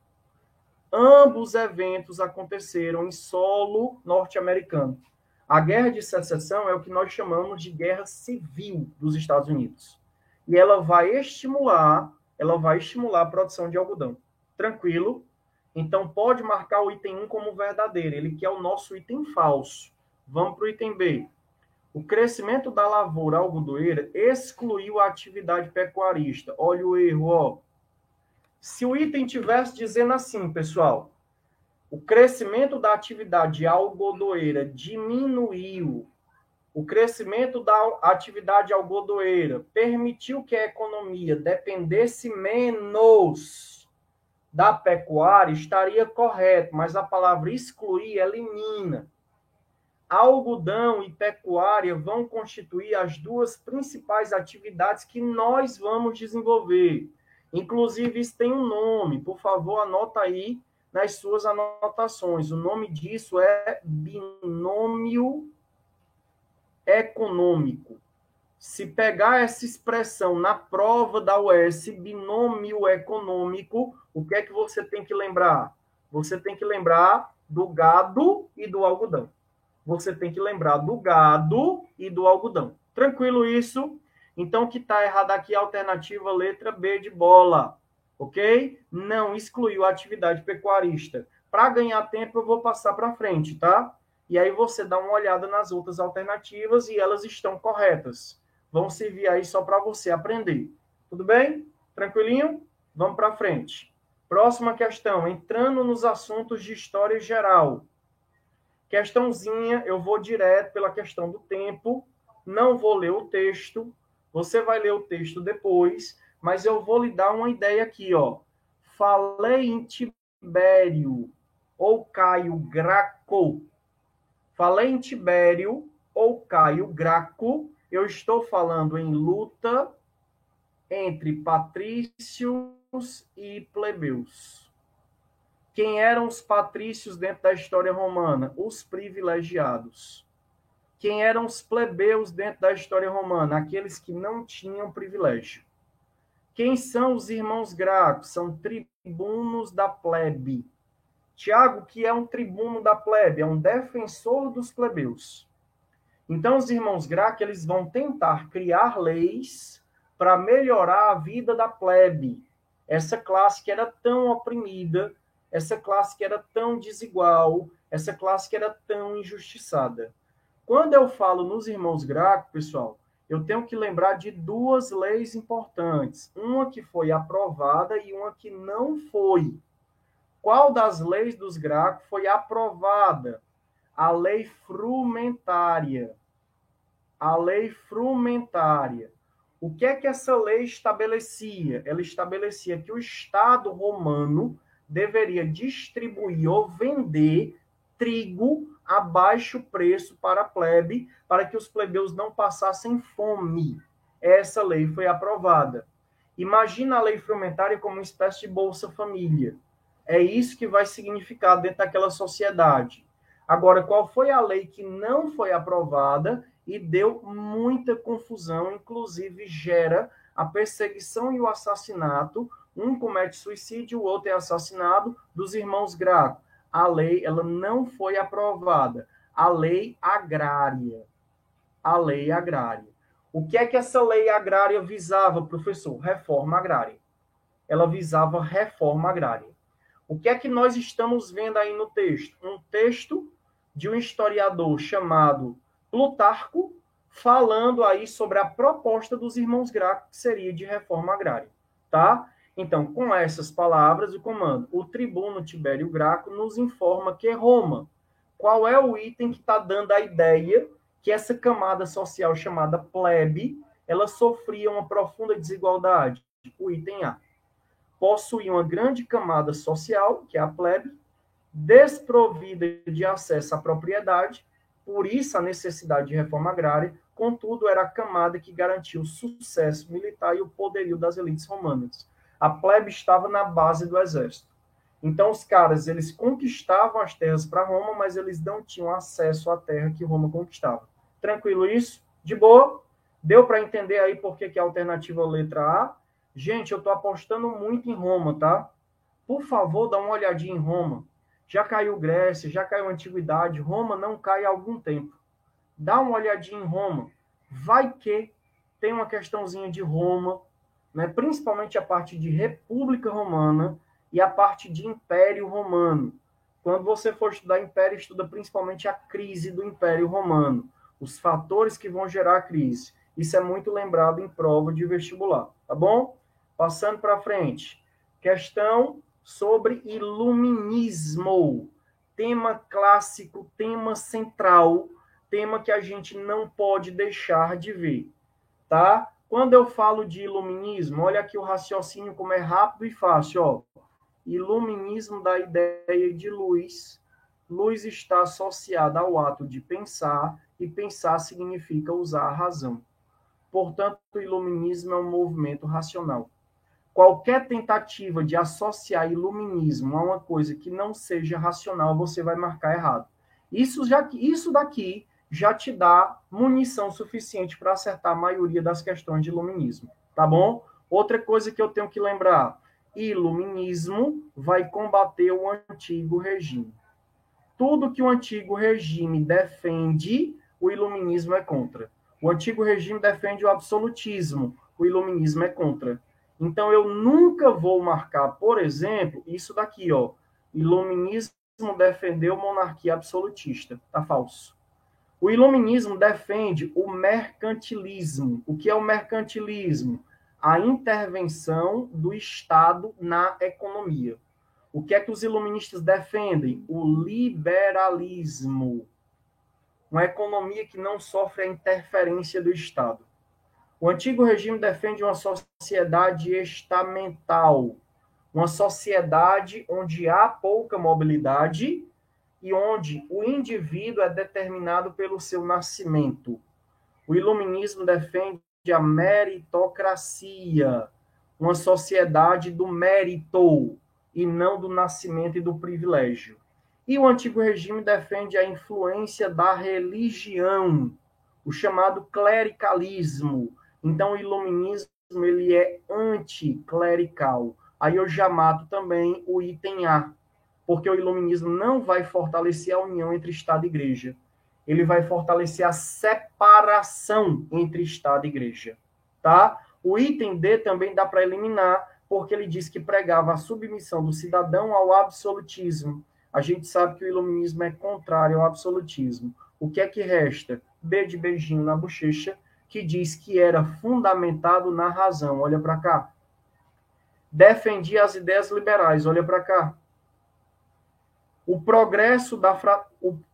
Ambos eventos aconteceram em solo norte-americano. A guerra de secessão é o que nós chamamos de guerra civil dos Estados Unidos. E ela vai estimular, ela vai estimular a produção de algodão. Tranquilo? Então pode marcar o item 1 como verdadeiro, ele que é o nosso item falso. Vamos para o item B. O crescimento da lavoura algodoeira excluiu a atividade pecuarista. Olha o erro, ó. Se o item tivesse dizendo assim, pessoal, o crescimento da atividade algodoeira diminuiu, o crescimento da atividade algodoeira permitiu que a economia dependesse menos da pecuária, estaria correto, mas a palavra excluir elimina. Algodão e pecuária vão constituir as duas principais atividades que nós vamos desenvolver. Inclusive, isso tem um nome, por favor, anota aí nas suas anotações. O nome disso é binômio econômico. Se pegar essa expressão na prova da UES, binômio econômico, o que é que você tem que lembrar? Você tem que lembrar do gado e do algodão. Você tem que lembrar do gado e do algodão. Tranquilo isso? Então, o que está errado aqui a alternativa letra B de bola ok? Não excluiu a atividade pecuarista. Para ganhar tempo, eu vou passar para frente, tá? E aí você dá uma olhada nas outras alternativas e elas estão corretas. Vão servir aí só para você aprender. Tudo bem? Tranquilinho? Vamos para frente. Próxima questão, entrando nos assuntos de história geral. Questãozinha, eu vou direto pela questão do tempo, não vou ler o texto, você vai ler o texto depois, mas eu vou lhe dar uma ideia aqui, ó. Falei em Tibério ou Caio Graco. Falei em Tibério ou Caio Graco. Eu estou falando em luta entre patrícios e plebeus. Quem eram os patrícios dentro da história romana? Os privilegiados. Quem eram os plebeus dentro da história romana? Aqueles que não tinham privilégio. Quem são os irmãos Gracos? São tribunos da plebe. Tiago, que é um tribuno da plebe, é um defensor dos plebeus. Então, os irmãos Graco, eles vão tentar criar leis para melhorar a vida da plebe. Essa classe que era tão oprimida, essa classe que era tão desigual, essa classe que era tão injustiçada. Quando eu falo nos irmãos Graco, pessoal, eu tenho que lembrar de duas leis importantes, uma que foi aprovada e uma que não foi. Qual das leis dos Graco foi aprovada? A lei frumentária. A lei frumentária. O que é que essa lei estabelecia? Ela estabelecia que o Estado romano deveria distribuir ou vender trigo a baixo preço para a plebe, para que os plebeus não passassem fome. Essa lei foi aprovada. Imagina a lei frumentária como uma espécie de Bolsa Família. É isso que vai significar dentro daquela sociedade. Agora, qual foi a lei que não foi aprovada e deu muita confusão, inclusive gera a perseguição e o assassinato? Um comete suicídio, o outro é assassinado, dos irmãos Graco a lei ela não foi aprovada. A lei agrária. A lei agrária. O que é que essa lei agrária visava, professor? Reforma agrária. Ela visava reforma agrária. O que é que nós estamos vendo aí no texto? Um texto de um historiador chamado Plutarco, falando aí sobre a proposta dos irmãos Graco, que seria de reforma agrária, tá? Então, com essas palavras, o comando, o tribuno Tibério Graco nos informa que Roma, qual é o item que está dando a ideia que essa camada social chamada plebe, ela sofria uma profunda desigualdade? O item A. Possuía uma grande camada social, que é a plebe, desprovida de acesso à propriedade, por isso a necessidade de reforma agrária, contudo, era a camada que garantia o sucesso militar e o poderio das elites romanas a plebe estava na base do exército. Então os caras, eles conquistavam as terras para Roma, mas eles não tinham acesso à terra que Roma conquistava. Tranquilo isso? De boa? Deu para entender aí por que, que a alternativa letra A? Gente, eu estou apostando muito em Roma, tá? Por favor, dá uma olhadinha em Roma. Já caiu Grécia, já caiu Antiguidade, Roma não cai há algum tempo. Dá uma olhadinha em Roma. Vai que tem uma questãozinha de Roma, né? principalmente a parte de República Romana e a parte de Império Romano. Quando você for estudar Império, estuda principalmente a crise do Império Romano, os fatores que vão gerar a crise. Isso é muito lembrado em prova de vestibular, tá bom? Passando para frente. Questão sobre iluminismo. Tema clássico, tema central, tema que a gente não pode deixar de ver, tá? Quando eu falo de iluminismo, olha aqui o raciocínio como é rápido e fácil, ó. Iluminismo da ideia de luz. Luz está associada ao ato de pensar, e pensar significa usar a razão. Portanto, o iluminismo é um movimento racional. Qualquer tentativa de associar iluminismo a uma coisa que não seja racional, você vai marcar errado. Isso, já, isso daqui já te dá munição suficiente para acertar a maioria das questões de iluminismo, tá bom? Outra coisa que eu tenho que lembrar: iluminismo vai combater o antigo regime. Tudo que o antigo regime defende, o iluminismo é contra. O antigo regime defende o absolutismo, o iluminismo é contra. Então eu nunca vou marcar, por exemplo, isso daqui, ó. Iluminismo defendeu monarquia absolutista. Tá falso. O iluminismo defende o mercantilismo. O que é o mercantilismo? A intervenção do Estado na economia. O que é que os iluministas defendem? O liberalismo uma economia que não sofre a interferência do Estado. O antigo regime defende uma sociedade estamental, uma sociedade onde há pouca mobilidade e onde o indivíduo é determinado pelo seu nascimento. O iluminismo defende a meritocracia, uma sociedade do mérito e não do nascimento e do privilégio. E o antigo regime defende a influência da religião, o chamado clericalismo. Então, o iluminismo ele é anticlerical. Aí eu já mato também o item A, porque o iluminismo não vai fortalecer a união entre Estado e Igreja. Ele vai fortalecer a separação entre Estado e Igreja, tá? O item D também dá para eliminar, porque ele diz que pregava a submissão do cidadão ao absolutismo a gente sabe que o iluminismo é contrário ao absolutismo. O que é que resta? B de beijinho na bochecha, que diz que era fundamentado na razão. Olha para cá. Defendia as ideias liberais. Olha para cá. O progresso da fra...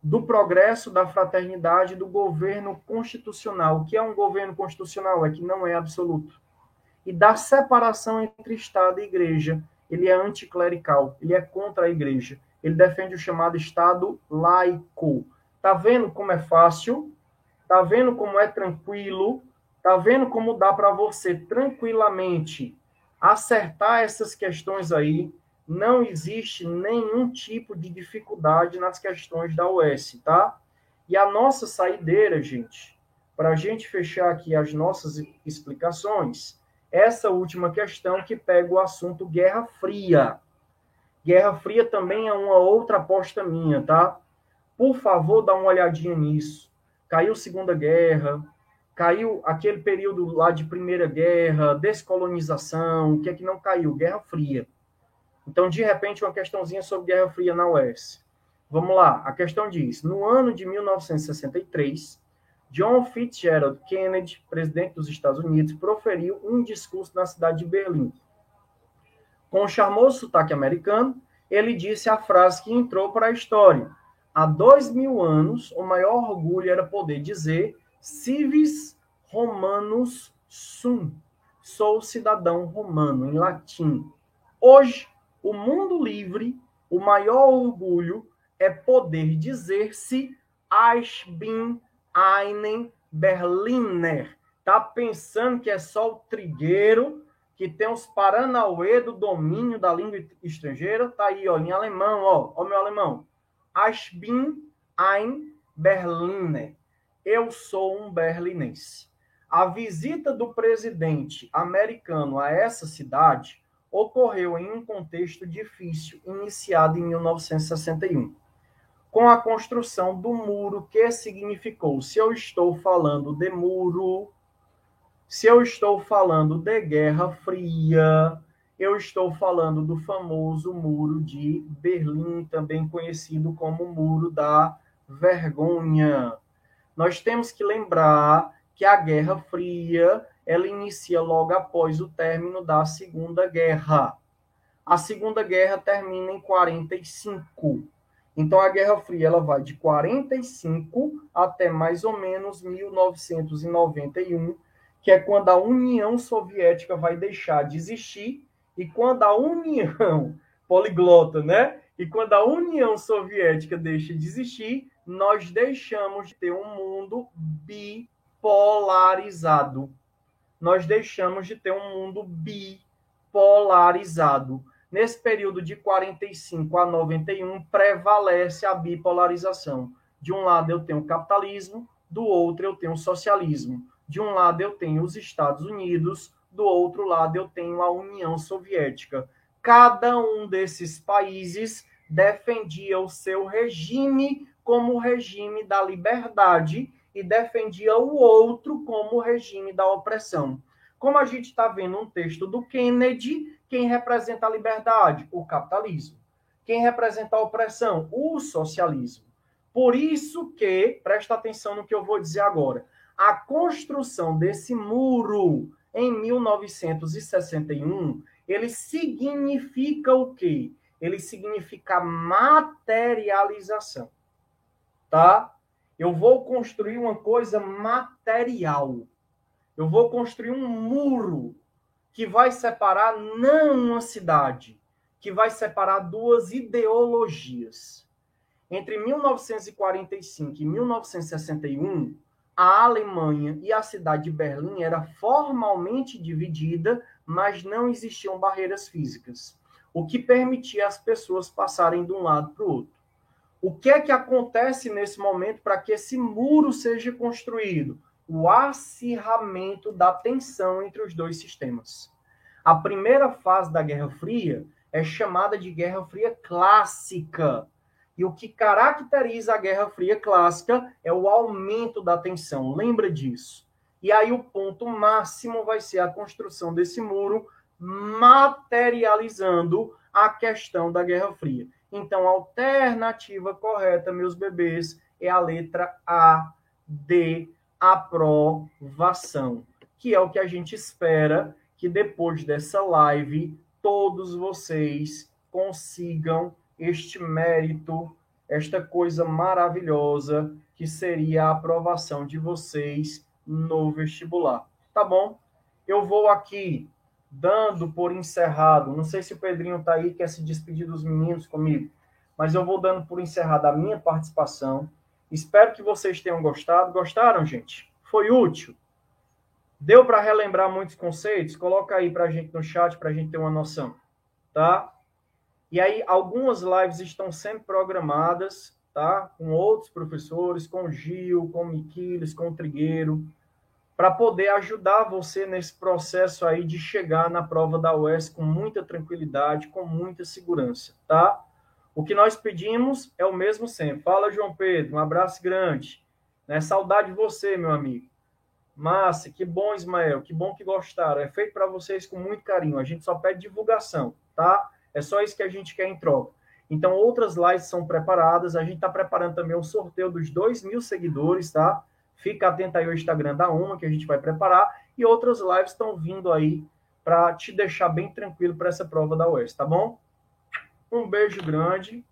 do progresso da fraternidade do governo constitucional. O que é um governo constitucional? É que não é absoluto. E da separação entre Estado e Igreja. Ele é anticlerical, ele é contra a Igreja ele defende o chamado Estado laico. Tá vendo como é fácil? Tá vendo como é tranquilo? Tá vendo como dá para você tranquilamente acertar essas questões aí? Não existe nenhum tipo de dificuldade nas questões da US, tá? E a nossa saideira, gente, para a gente fechar aqui as nossas explicações, essa última questão que pega o assunto Guerra Fria. Guerra Fria também é uma outra aposta minha, tá? Por favor, dá uma olhadinha nisso. Caiu Segunda Guerra, caiu aquele período lá de Primeira Guerra, descolonização, o que é que não caiu? Guerra Fria. Então, de repente, uma questãozinha sobre Guerra Fria na UES. Vamos lá, a questão diz: no ano de 1963, John Fitzgerald Kennedy, presidente dos Estados Unidos, proferiu um discurso na cidade de Berlim com o charmoso sotaque americano, ele disse a frase que entrou para a história. Há dois mil anos, o maior orgulho era poder dizer civis romanus sum. Sou cidadão romano, em latim. Hoje, o mundo livre, o maior orgulho é poder dizer-se Ich bin einen Berliner. Tá pensando que é só o trigueiro que tem os Paranauê do domínio da língua estrangeira, tá aí, ó, em alemão, ó, ó meu alemão. Ich bin ein Berliner. Eu sou um berlinense. A visita do presidente americano a essa cidade ocorreu em um contexto difícil, iniciado em 1961, com a construção do muro, que significou, se eu estou falando de muro, se eu estou falando de Guerra Fria, eu estou falando do famoso Muro de Berlim, também conhecido como Muro da Vergonha. Nós temos que lembrar que a Guerra Fria ela inicia logo após o término da Segunda Guerra. A Segunda Guerra termina em 45. Então a Guerra Fria ela vai de 45 até mais ou menos 1991, que é quando a União Soviética vai deixar de existir e quando a União [laughs] poliglota, né? E quando a União Soviética deixa de existir, nós deixamos de ter um mundo bipolarizado. Nós deixamos de ter um mundo bipolarizado. Nesse período de 45 a 91, prevalece a bipolarização. De um lado eu tenho o capitalismo, do outro eu tenho o socialismo. De um lado eu tenho os Estados Unidos, do outro lado eu tenho a União Soviética. Cada um desses países defendia o seu regime como o regime da liberdade e defendia o outro como o regime da opressão. Como a gente está vendo um texto do Kennedy, quem representa a liberdade? O capitalismo. Quem representa a opressão? O socialismo. Por isso que, presta atenção no que eu vou dizer agora, a construção desse muro em 1961, ele significa o quê? Ele significa materialização. Tá? Eu vou construir uma coisa material. Eu vou construir um muro que vai separar não uma cidade, que vai separar duas ideologias. Entre 1945 e 1961, a Alemanha e a cidade de Berlim era formalmente dividida, mas não existiam barreiras físicas, o que permitia as pessoas passarem de um lado para o outro. O que é que acontece nesse momento para que esse muro seja construído? O acirramento da tensão entre os dois sistemas. A primeira fase da Guerra Fria é chamada de Guerra Fria Clássica, e o que caracteriza a Guerra Fria clássica é o aumento da tensão. Lembra disso? E aí o ponto máximo vai ser a construção desse muro, materializando a questão da Guerra Fria. Então, a alternativa correta, meus bebês, é a letra A, D, aprovação, que é o que a gente espera que depois dessa live todos vocês consigam este mérito, esta coisa maravilhosa que seria a aprovação de vocês no vestibular. Tá bom? Eu vou aqui dando por encerrado. Não sei se o Pedrinho está aí, quer se despedir dos meninos comigo, mas eu vou dando por encerrada a minha participação. Espero que vocês tenham gostado. Gostaram, gente? Foi útil? Deu para relembrar muitos conceitos? Coloca aí para a gente no chat para a gente ter uma noção, tá? E aí, algumas lives estão sempre programadas, tá? Com outros professores, com o Gil, com o Miquiles, com o Trigueiro, para poder ajudar você nesse processo aí de chegar na prova da UES com muita tranquilidade, com muita segurança, tá? O que nós pedimos é o mesmo sempre. Fala, João Pedro, um abraço grande. Né? Saudade de você, meu amigo. Massa, que bom, Ismael, que bom que gostaram. É feito para vocês com muito carinho. A gente só pede divulgação, tá? É só isso que a gente quer em troca. Então, outras lives são preparadas. A gente está preparando também o sorteio dos 2 mil seguidores, tá? Fica atento aí ao Instagram da Uma, que a gente vai preparar. E outras lives estão vindo aí para te deixar bem tranquilo para essa prova da UES, tá bom? Um beijo grande.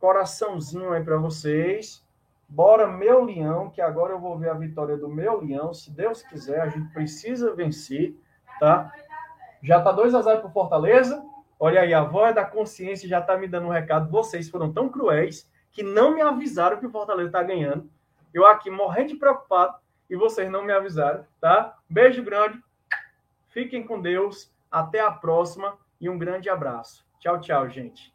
Coraçãozinho aí para vocês. Bora, meu leão, que agora eu vou ver a vitória do meu leão. Se Deus quiser, a gente precisa vencer, tá? Já tá 2 a 0 pro Fortaleza. Olha aí, a voz da consciência já está me dando um recado. Vocês foram tão cruéis que não me avisaram que o Fortaleza está ganhando. Eu aqui morrendo de preocupado e vocês não me avisaram, tá? Beijo grande. Fiquem com Deus. Até a próxima e um grande abraço. Tchau, tchau, gente.